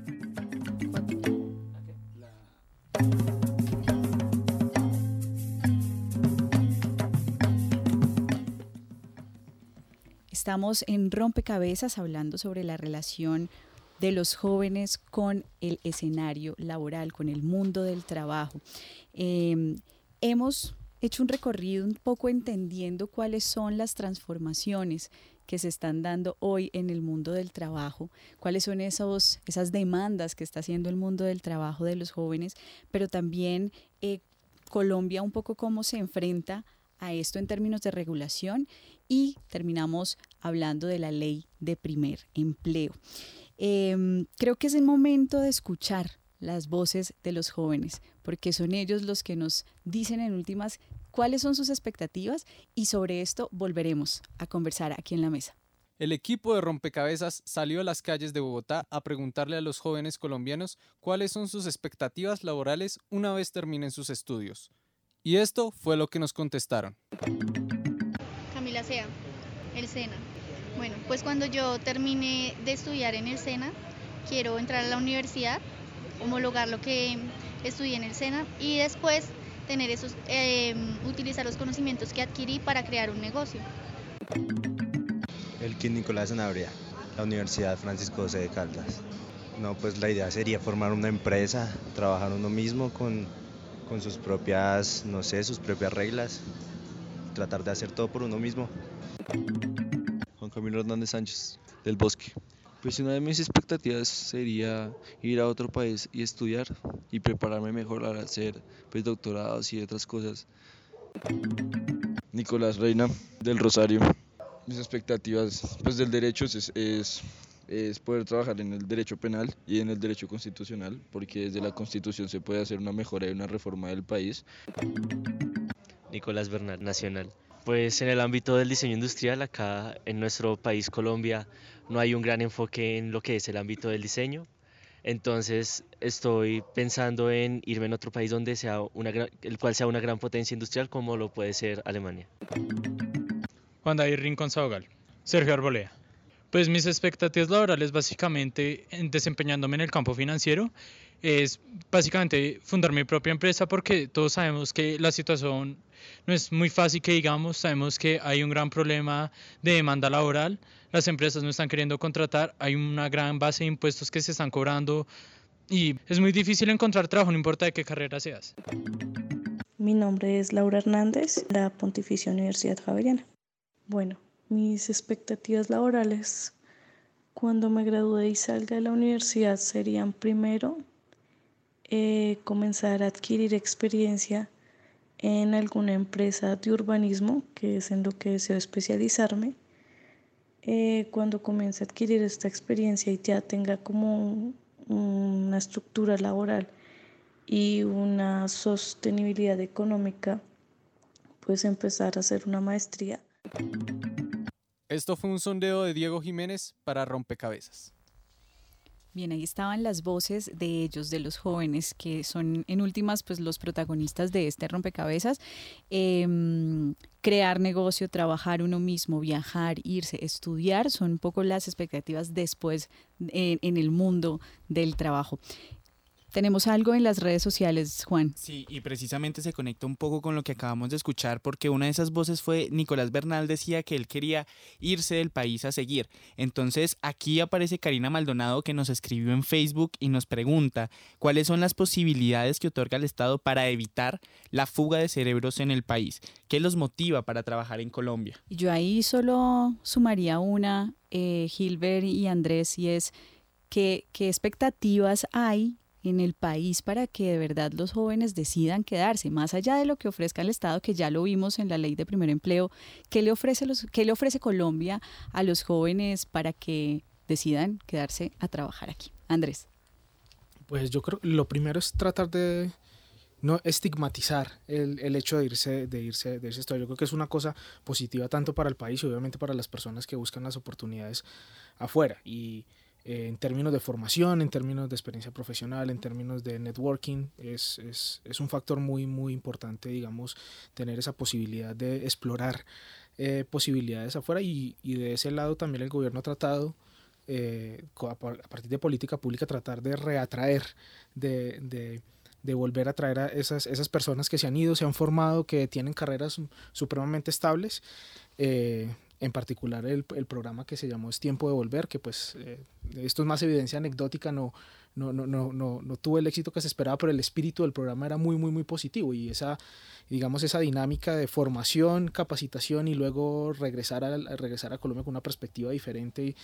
Estamos en Rompecabezas hablando sobre la relación de los jóvenes con el escenario laboral, con el mundo del trabajo. Em, hemos hecho un recorrido un poco entendiendo cuáles son las transformaciones que se están dando hoy en el mundo del trabajo, cuáles son esas demandas que está haciendo el mundo del trabajo de los jóvenes, pero también eh, Colombia un poco cómo se enfrenta a esto en términos de regulación y terminamos hablando de la ley de primer empleo. Em, creo que es el momento de escuchar las voces de los jóvenes, porque son ellos los que nos dicen en últimas cuáles son sus expectativas y sobre esto volveremos a conversar aquí en la mesa. El equipo de rompecabezas salió a las calles de Bogotá a preguntarle a los jóvenes colombianos cuáles son sus expectativas laborales una vez terminen sus estudios. Y esto fue lo que nos contestaron. Camila Sea, el SENA. Bueno, pues cuando yo termine de estudiar en el SENA, quiero entrar a la universidad, homologar lo que estudié en el SENA y después tener esos, eh, utilizar los conocimientos que adquirí para crear un negocio. El Kid Nicolás Sanabria, la Universidad Francisco José de Caldas. No, pues la idea sería formar una empresa, trabajar uno mismo con, con sus propias, no sé, sus propias reglas, tratar de hacer todo por uno mismo. Juan Camilo Hernández Sánchez, del Bosque. Pues una de mis expectativas sería ir a otro país y estudiar y prepararme mejor para hacer pues, doctorados y otras cosas. Nicolás Reina, del Rosario. Mis expectativas pues, del derecho es, es, es poder trabajar en el derecho penal y en el derecho constitucional, porque desde la constitución se puede hacer una mejora y una reforma del país. Nicolás Bernal, Nacional. Pues en el ámbito del diseño industrial, acá en nuestro país Colombia, no hay un gran enfoque en lo que es el ámbito del diseño. Entonces estoy pensando en irme en otro país donde sea una el cual sea una gran potencia industrial como lo puede ser Alemania. Juan David Rincón Saugal, Sergio Arbolea. Pues mis expectativas laborales básicamente en desempeñándome en el campo financiero es básicamente fundar mi propia empresa porque todos sabemos que la situación no es muy fácil que digamos, sabemos que hay un gran problema de demanda laboral, las empresas no están queriendo contratar, hay una gran base de impuestos que se están cobrando y es muy difícil encontrar trabajo, no importa de qué carrera seas. Mi nombre es Laura Hernández, la Pontificia Universidad Javeriana. Bueno, mis expectativas laborales cuando me gradúe y salga de la universidad serían primero eh, comenzar a adquirir experiencia en alguna empresa de urbanismo, que es en lo que deseo especializarme. Eh, cuando comience a adquirir esta experiencia y ya tenga como una estructura laboral y una sostenibilidad económica, pues empezar a hacer una maestría. Esto fue un sondeo de Diego Jiménez para Rompecabezas. Bien, ahí estaban las voces de ellos, de los jóvenes, que son en últimas pues los protagonistas de este rompecabezas. Em, crear negocio, trabajar uno mismo, viajar, irse, estudiar, son un poco las expectativas después en el mundo del trabajo. Tenemos algo en las redes sociales, Juan. Sí, y precisamente se conecta un poco con lo que acabamos de escuchar, porque una de esas voces fue Nicolás Bernal decía que él quería irse del país a seguir. Entonces aquí aparece Karina Maldonado que nos escribió en Facebook y nos pregunta cuáles son las posibilidades que otorga el Estado para evitar la fuga de cerebros en el país. ¿Qué los motiva para trabajar en Colombia? Yo ahí solo sumaría una, eh, Gilbert y Andrés, y es que, qué expectativas hay en el país para que de verdad los jóvenes decidan quedarse, más allá de lo que ofrezca el Estado, que ya lo vimos en la ley de primer empleo, ¿qué le ofrece, los, qué le ofrece Colombia a los jóvenes para que decidan quedarse a trabajar aquí? Andrés. Pues yo creo que lo primero es tratar de no estigmatizar el, el, hecho de irse, de irse, de. Yo creo que es una cosa positiva tanto para el país y obviamente para las personas que buscan las oportunidades afuera. Y eh, en términos de formación, en términos de experiencia profesional, en términos de networking, es, es, es un factor muy, muy importante, digamos, tener esa posibilidad de explorar eh, posibilidades afuera y, y, de ese lado también el gobierno ha tratado, eh, a partir de política pública, tratar de reatraer, de, de de volver a traer a esas, esas personas que se han ido, se han formado, que tienen carreras supremamente estables. Eh, en particular el, el, programa que se llamó Es Tiempo de Volver, que pues eh, esto es más evidencia anecdótica, no, no, no, no, no, no tuvo el éxito que se esperaba, pero el espíritu del programa era muy, muy, muy positivo y esa, digamos, esa dinámica de formación, capacitación y luego regresar a, regresar a Colombia con una perspectiva diferente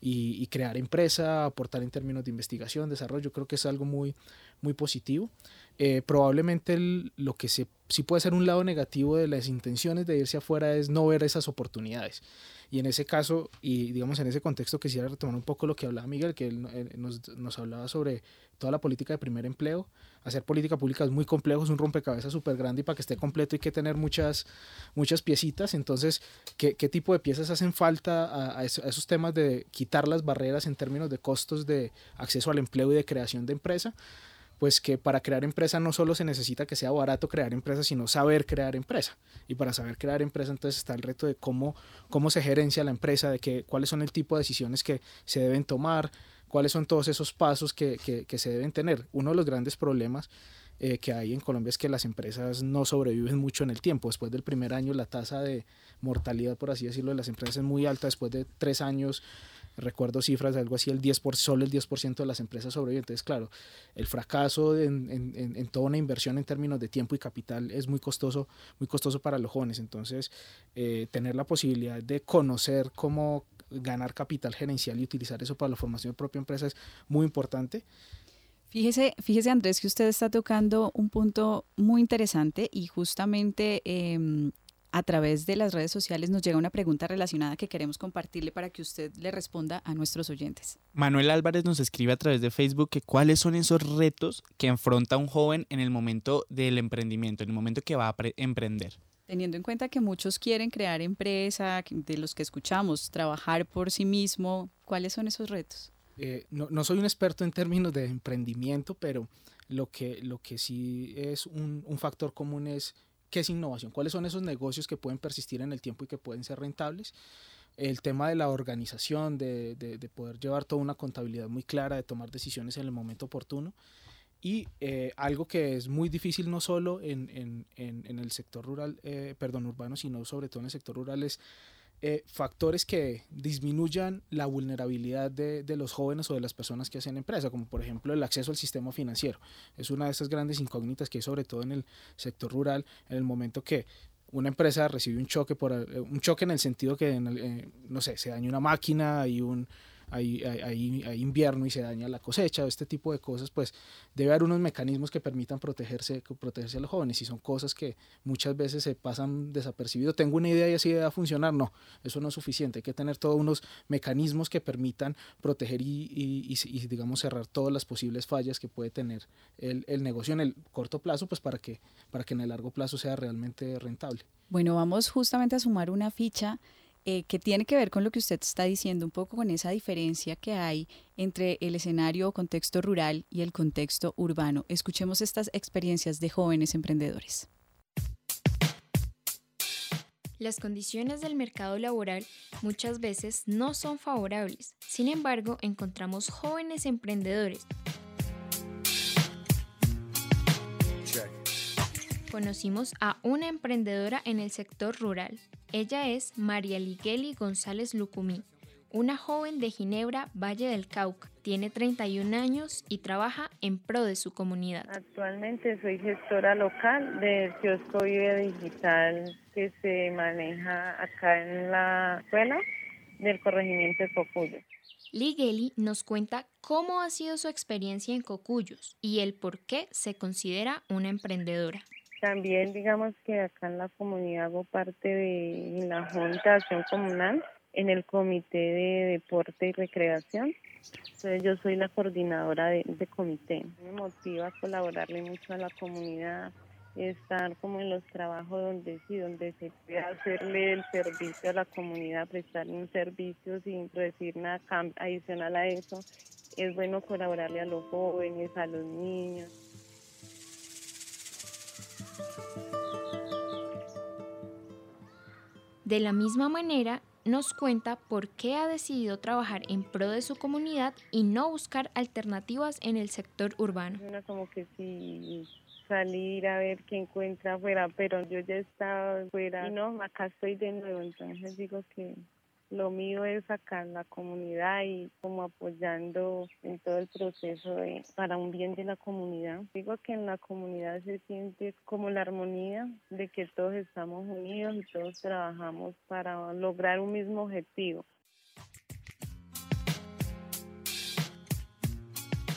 y, y, crear empresa, aportar en términos de investigación, desarrollo, creo que es algo muy, muy positivo. Eh, probablemente lo que se, sí puede ser un lado negativo de las intenciones de irse afuera es no ver esas oportunidades. Y en ese caso, y digamos en ese contexto, quisiera retomar un poco lo que hablaba Miguel, que él, nos, nos, hablaba sobre toda la política de primer empleo. Hacer política pública es muy complejo, es un rompecabezas súper grande y para que esté completo hay que tener muchas, muchas piecitas. Entonces, ¿qué, qué tipo de piezas hacen falta a, a, esos temas de quitar las barreras en términos de costos de acceso al empleo y de creación de empresa? Pues que para crear empresa no solo se necesita que sea barato crear empresa, sino saber crear empresa. Y para saber crear empresa entonces está el reto de cómo, cómo se gerencia la empresa, de que, cuáles son el tipo de decisiones que se deben tomar, cuáles son todos esos pasos que, que, se deben tener. Uno de los grandes problemas eh, que hay en Colombia es que las empresas no sobreviven mucho en el tiempo. Después del primer año la tasa de mortalidad, por así decirlo, de las empresas es muy alta. Después de tres años recuerdo cifras de algo así, el 10%, por, solo el 10% de las empresas sobreviven. Entonces, claro, el fracaso en, en, en, toda una inversión en términos de tiempo y capital es muy costoso, muy costoso para los jóvenes. Entonces, eh, tener la posibilidad de conocer cómo ganar capital gerencial y utilizar eso para la formación de propia empresa es muy importante. Fíjese, fíjese Andrés que usted está tocando un punto muy interesante y justamente eh, a través de las redes sociales nos llega una pregunta relacionada que queremos compartirle para que usted le responda a nuestros oyentes. Manuel Álvarez nos escribe a través de Facebook que cuáles son esos retos que enfrenta un joven en el momento del emprendimiento, en el momento que va a emprender. Teniendo en cuenta que muchos quieren crear empresa, de los que escuchamos, trabajar por sí mismo, ¿cuáles son esos retos? Eh, no, no, soy un experto en términos de emprendimiento, pero lo que, lo que sí es un, un factor común es ¿Qué es innovación? ¿Cuáles son esos negocios que pueden persistir en el tiempo y que pueden ser rentables? El tema de la organización, de, de, poder llevar toda una contabilidad muy clara, de tomar decisiones en el momento oportuno. Y eh, algo que es muy difícil no solo en, en, en, el sector rural, eh, perdón, urbano, sino sobre todo en el sector rural es eh, factores que disminuyan la vulnerabilidad de, de, los jóvenes o de las personas que hacen empresa, como por ejemplo el acceso al sistema financiero. Es una de esas grandes incógnitas que hay sobre todo en el sector rural, en el momento que una empresa recibe un choque, por, eh, un choque en el sentido que, eh, no sé, se daña una máquina y un hay, hay, hay, invierno y se daña la cosecha, este tipo de cosas, pues debe haber unos mecanismos que permitan protegerse, protegerse a los jóvenes. Y son cosas que muchas veces se pasan desapercibidos. Tengo una idea y así va a funcionar. No, eso no es suficiente. Hay que tener todos unos mecanismos que permitan proteger y, y, digamos, cerrar todas las posibles fallas que puede tener el, el negocio en el corto plazo, pues para que, para que en el largo plazo sea realmente rentable. Bueno, vamos justamente a sumar una ficha eh, que tiene que ver con lo que usted está diciendo, un poco con esa diferencia que hay entre el escenario o contexto rural y el contexto urbano. Escuchemos estas experiencias de jóvenes emprendedores. Las condiciones del mercado laboral muchas veces no son favorables. Sin embargo, encontramos jóvenes emprendedores conocimos a una emprendedora en el sector rural. Ella es María Ligueli González Lucumí, una joven de Ginebra, Valle del Cauca. Tiene 31 años y trabaja en pro de su comunidad. Actualmente soy gestora local del kiosco Vive Digital que se maneja acá en la escuela del corregimiento de Cocuyos. Ligeli nos cuenta cómo ha sido su experiencia en Cocuyos y el por qué se considera una emprendedora. También digamos que acá en la comunidad hago parte de la Junta de Acción Comunal en el Comité de Deporte y Recreación. Entonces yo soy la coordinadora de, de comité. Me motiva colaborarle mucho a la comunidad, estar como en los trabajos donde sí, donde se puede hacerle el servicio a la comunidad, prestarle un servicio sin recibir nada adicional a eso. Es bueno colaborarle a los jóvenes, a los niños. De la misma manera, nos cuenta por qué ha decidido trabajar en pro de su comunidad y no buscar alternativas en el sector urbano. como que si salir a ver qué encuentra afuera, pero yo ya estaba afuera y no, acá estoy de nuevo, entonces digo que lo mío es acá en la comunidad y como apoyando en todo el proceso para un bien de la comunidad. Digo que en la comunidad se siente como la armonía de que todos estamos unidos y todos trabajamos para lograr un mismo objetivo.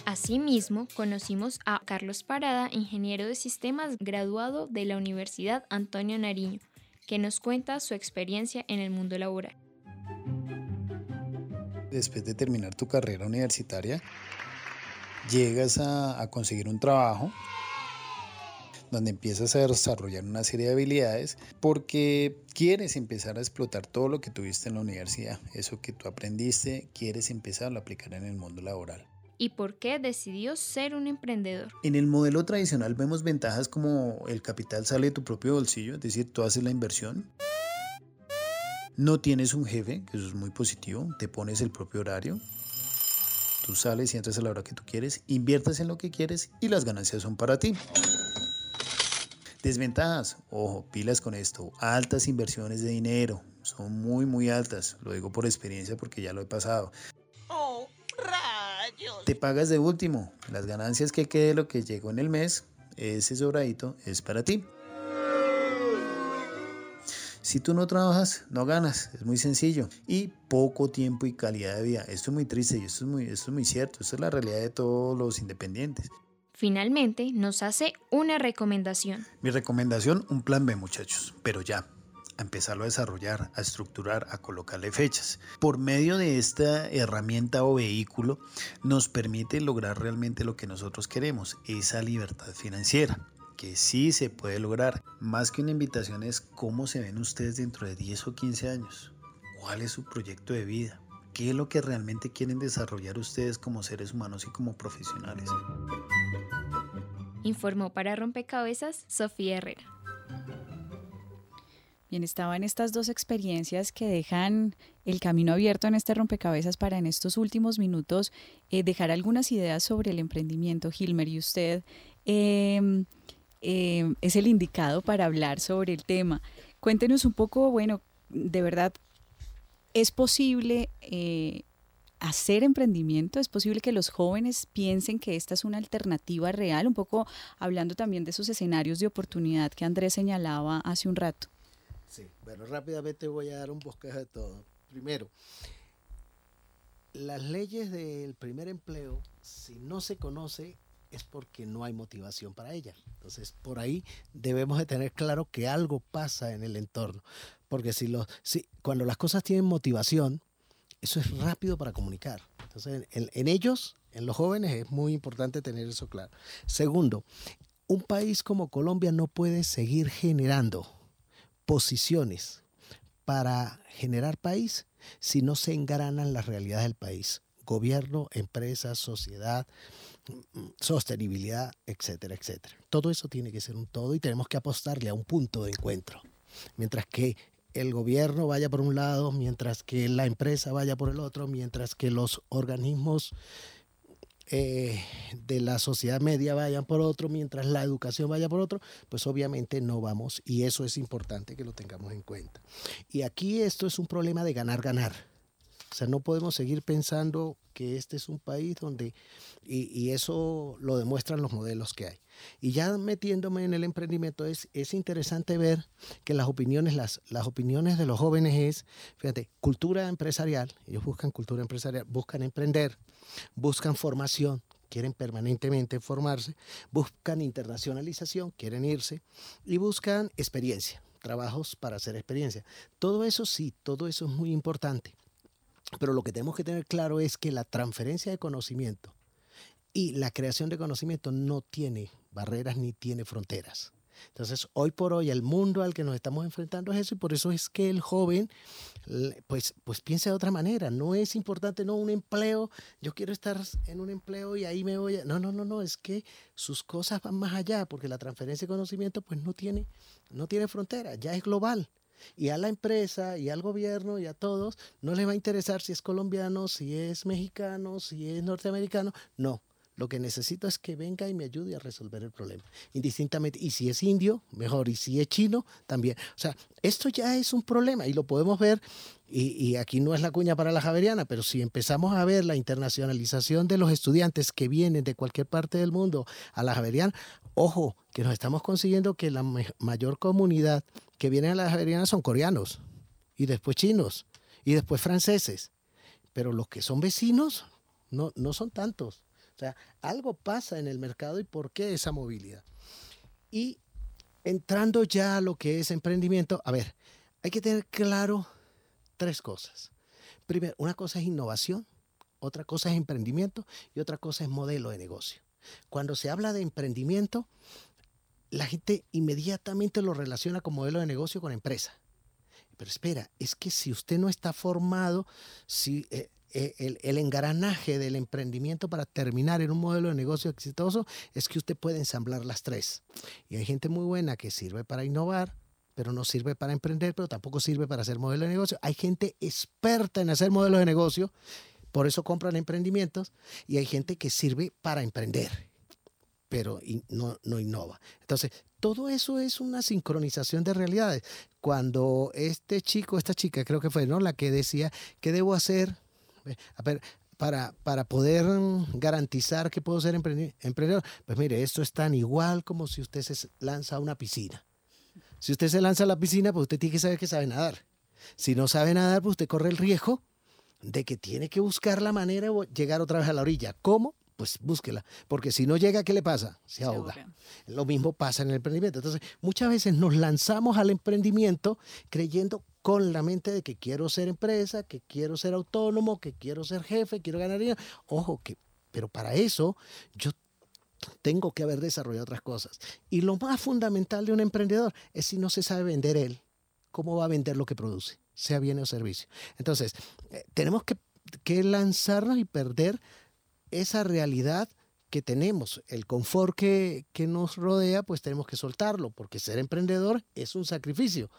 Asimismo, conocimos a Carlos Parada, ingeniero de sistemas graduado de la Universidad Antonio Nariño, que nos cuenta su experiencia en el mundo laboral. Después de terminar tu carrera universitaria, llegas a, a conseguir un trabajo donde empiezas a desarrollar una serie de habilidades porque quieres empezar a explotar todo lo que tuviste en la universidad. Eso que tú aprendiste, quieres empezarlo a aplicar en el mundo laboral. ¿Y por qué decidió ser un emprendedor? En el modelo tradicional vemos ventajas como el capital sale de tu propio bolsillo, es decir, tú haces la inversión. No tienes un jefe, que eso es muy positivo, te pones el propio horario. Tú sales y entras a la hora que tú quieres, inviertes en lo que quieres y las ganancias son para ti. Desventajas, ojo, pilas con esto, altas inversiones de dinero, son muy muy altas, lo digo por experiencia porque ya lo he pasado. ¡Oh, rayos! Te pagas de último, las ganancias que quede lo que llegó en el mes, ese sobradito es para ti. Si tú no trabajas, no ganas, es muy sencillo. Y poco tiempo y calidad de vida. Esto es muy triste y esto es muy, esto es muy cierto. Esto es la realidad de todos los independientes. Finalmente, nos hace una recomendación. Mi recomendación, un plan B muchachos, pero ya, a empezarlo a desarrollar, a estructurar, a colocarle fechas. Por medio de esta herramienta o vehículo nos permite lograr realmente lo que nosotros queremos, esa libertad financiera, que sí se puede lograr. Más que una invitación es cómo se ven ustedes dentro de 10 o 15 años, cuál es su proyecto de vida, qué es lo que realmente quieren desarrollar ustedes como seres humanos y como profesionales. Informó para Rompecabezas Sofía Herrera. Bien, estaban estas dos experiencias que dejan el camino abierto en este rompecabezas para en estos últimos minutos eh, dejar algunas ideas sobre el emprendimiento. Gilmer, y usted eh, eh, es el indicado para hablar sobre el tema. Cuéntenos un poco, bueno, de verdad, ¿es posible eh, hacer emprendimiento? ¿Es posible que los jóvenes piensen que esta es una alternativa real? Un poco hablando también de esos escenarios de oportunidad que Andrés señalaba hace un rato. Sí, bueno, rápidamente voy a dar un bosquejo de todo. Primero, las leyes del primer empleo, si no se conoce, es porque no hay motivación para ella. Entonces, por ahí debemos de tener claro que algo pasa en el entorno. Porque si, los, si cuando las cosas tienen motivación, eso es rápido para comunicar. Entonces, en, en ellos, en los jóvenes, es muy importante tener eso claro. Segundo, un país como Colombia no puede seguir generando posiciones para generar país si no se engranan las realidades del país. Gobierno, empresas, sociedad, sostenibilidad, etcétera, etcétera. Todo eso tiene que ser un todo y tenemos que apostarle a un punto de encuentro. Mientras que el gobierno vaya por un lado, mientras que la empresa vaya por el otro, mientras que los organismos eh, de la sociedad media vayan por otro, mientras la educación vaya por otro, pues obviamente no vamos y eso es importante que lo tengamos en cuenta. Y aquí esto es un problema de ganar, ganar. O sea, no podemos seguir pensando que este es un país donde, y, y, eso lo demuestran los modelos que hay. Y ya metiéndome en el emprendimiento, es, es interesante ver que las opiniones, las, las opiniones de los jóvenes es, fíjate, cultura empresarial, ellos buscan cultura empresarial, buscan emprender, buscan formación, quieren permanentemente formarse, buscan internacionalización, quieren irse, y buscan experiencia, trabajos para hacer experiencia. Todo eso sí, todo eso es muy importante. Pero lo que tenemos que tener claro es que la transferencia de conocimiento y la creación de conocimiento no tiene barreras ni tiene fronteras. Entonces, hoy por hoy, el mundo al que nos estamos enfrentando es eso y por eso es que el joven, pues, pues piensa de otra manera. No es importante, no, un empleo, yo quiero estar en un empleo y ahí me voy a... No, no, no, no, es que sus cosas van más allá porque la transferencia de conocimiento pues no tiene, no tiene frontera, ya es global. Y a la empresa y al gobierno y a todos no les va a interesar si es colombiano, si es mexicano, si es norteamericano. No, lo que necesito es que venga y me ayude a resolver el problema, indistintamente. Y si es indio, mejor. Y si es chino, también. O sea, esto ya es un problema y lo podemos ver. Y, y, aquí no es la cuña para la Javeriana, pero si empezamos a ver la internacionalización de los estudiantes que vienen de cualquier parte del mundo a la Javeriana, ojo, que nos estamos consiguiendo que la mayor comunidad que viene a la Javeriana son coreanos, y después chinos, y después franceses. Pero los que son vecinos no, no son tantos O sea, algo pasa en el mercado y por qué esa movilidad. Y entrando ya a lo que es emprendimiento, a ver, hay que tener claro tres cosas. Primero, una cosa es innovación, otra cosa es emprendimiento y otra cosa es modelo de negocio. Cuando se habla de emprendimiento, la gente inmediatamente lo relaciona con modelo de negocio con empresa. Pero espera, es que si usted no está formado, si eh, el, el, engranaje del emprendimiento para terminar en un modelo de negocio exitoso es que usted puede ensamblar las tres. Y hay gente muy buena que sirve para innovar, pero no sirve para emprender, pero tampoco sirve para hacer modelo de negocio. Hay gente experta en hacer modelos de negocio, por eso compran emprendimientos, y hay gente que sirve para emprender pero no, no innova. Entonces, todo eso es una sincronización de realidades. Cuando este chico, esta chica creo que fue, ¿no? La que decía, ¿qué debo hacer a ver, para, para poder garantizar que puedo ser emprendedor? Pues mire, esto es tan igual como si usted se lanza a una piscina. Si usted se lanza a la piscina, pues usted tiene que saber que sabe nadar. Si no sabe nadar, pues usted corre el riesgo de que tiene que buscar la manera de llegar otra vez a la orilla. ¿Cómo? pues búsquela, porque si no llega, ¿qué le pasa? Se ahoga. Lo mismo pasa en el emprendimiento. Entonces, muchas veces nos lanzamos al emprendimiento creyendo con la mente de que quiero ser empresa, que quiero ser autónomo, que quiero ser jefe, quiero ganar dinero. Ojo, que, pero para eso yo tengo que haber desarrollado otras cosas. Y lo más fundamental de un emprendedor es si no se sabe vender él, ¿cómo va a vender lo que produce? Sea bien o servicio. Entonces, eh, tenemos que, que lanzarnos y perder esa realidad que tenemos, el confort que, que, nos rodea, pues tenemos que soltarlo, porque ser emprendedor es un sacrificio.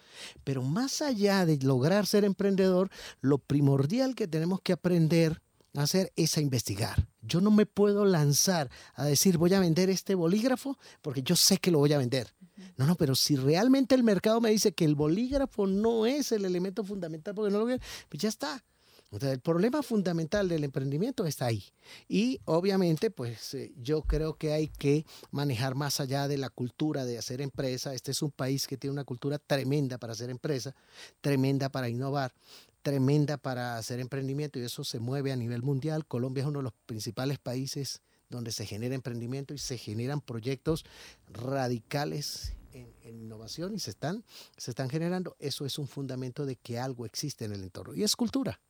Pero más allá de lograr ser emprendedor, lo primordial que tenemos que aprender a hacer es a investigar. Yo no me puedo lanzar a decir voy a vender este bolígrafo porque yo sé que lo voy a vender. No, no, pero si realmente el mercado me dice que el bolígrafo no es el elemento fundamental porque no lo pues ya está el problema fundamental del emprendimiento está ahí. Y obviamente, pues eh, yo creo que hay que manejar más allá de la cultura de hacer empresa. Este es un país que tiene una cultura tremenda para hacer empresa, tremenda para innovar, tremenda para hacer emprendimiento y eso se mueve a nivel mundial. Colombia es uno de los principales países donde se genera emprendimiento y se generan proyectos radicales en, innovación y se están, se están generando. Eso es un fundamento de que algo existe en el entorno y es cultura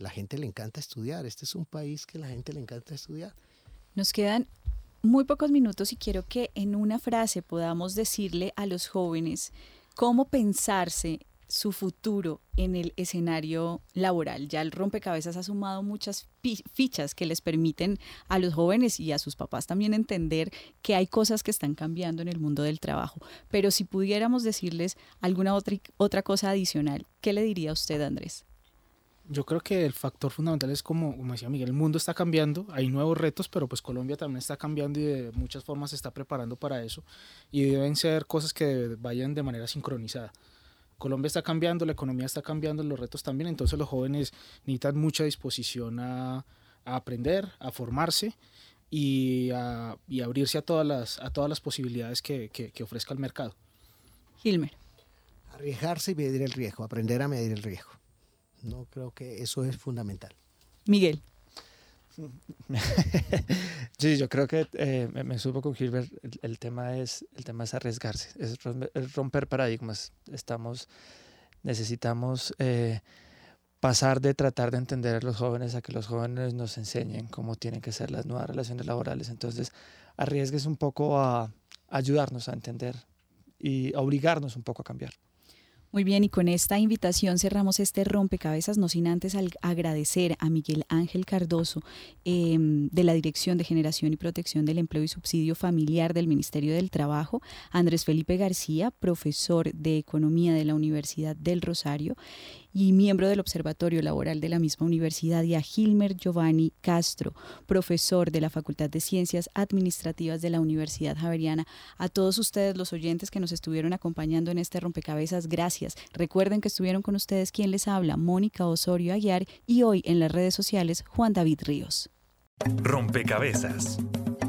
la gente le encanta estudiar. Este es un país que la gente le encanta estudiar. Nos quedan muy pocos minutos y quiero que en una frase podamos decirle a los jóvenes cómo pensarse su futuro en el escenario laboral. Ya el rompecabezas ha sumado muchas fichas que les permiten a los jóvenes y a sus papás también entender que hay cosas que están cambiando en el mundo del trabajo. Pero si pudiéramos decirles alguna otra, otra cosa adicional, ¿qué le diría usted, Andrés? Yo creo que el factor fundamental es como, como decía Miguel, el mundo está cambiando, hay nuevos retos, pero pues Colombia también está cambiando y de muchas formas se está preparando para eso y deben ser cosas que vayan de manera sincronizada. Colombia está cambiando, la economía está cambiando, los retos también, entonces los jóvenes necesitan mucha disposición a, aprender, a formarse y a, y abrirse a todas las, a todas las posibilidades que, que, que ofrezca el mercado. Gilmer. Arriesgarse y medir el riesgo, aprender a medir el riesgo. No creo que eso es fundamental. Miguel. [laughs] sí, yo creo que eh, me, supo con Gilbert, el, tema es, el tema es arriesgarse, es romper paradigmas. Estamos, necesitamos eh, pasar de tratar de entender a los jóvenes a que los jóvenes nos enseñen cómo tienen que ser las nuevas relaciones laborales. Entonces, arriesgues un poco a ayudarnos a entender y a obligarnos un poco a cambiar. Muy bien, y con esta invitación cerramos este rompecabezas, no sin antes agradecer a Miguel Ángel Cardoso em, de la Dirección de Generación y Protección del Empleo y Subsidio Familiar del Ministerio del Trabajo, Andrés Felipe García, profesor de Economía de la Universidad del Rosario, y miembro del Observatorio Laboral de la misma universidad, y a Gilmer Giovanni Castro, profesor de la Facultad de Ciencias Administrativas de la Universidad Javeriana. A todos ustedes, los oyentes que nos estuvieron acompañando en este rompecabezas, gracias. Recuerden que estuvieron con ustedes quien les habla, Mónica Osorio Aguiar, y hoy en las redes sociales, Juan David Ríos. Rompecabezas.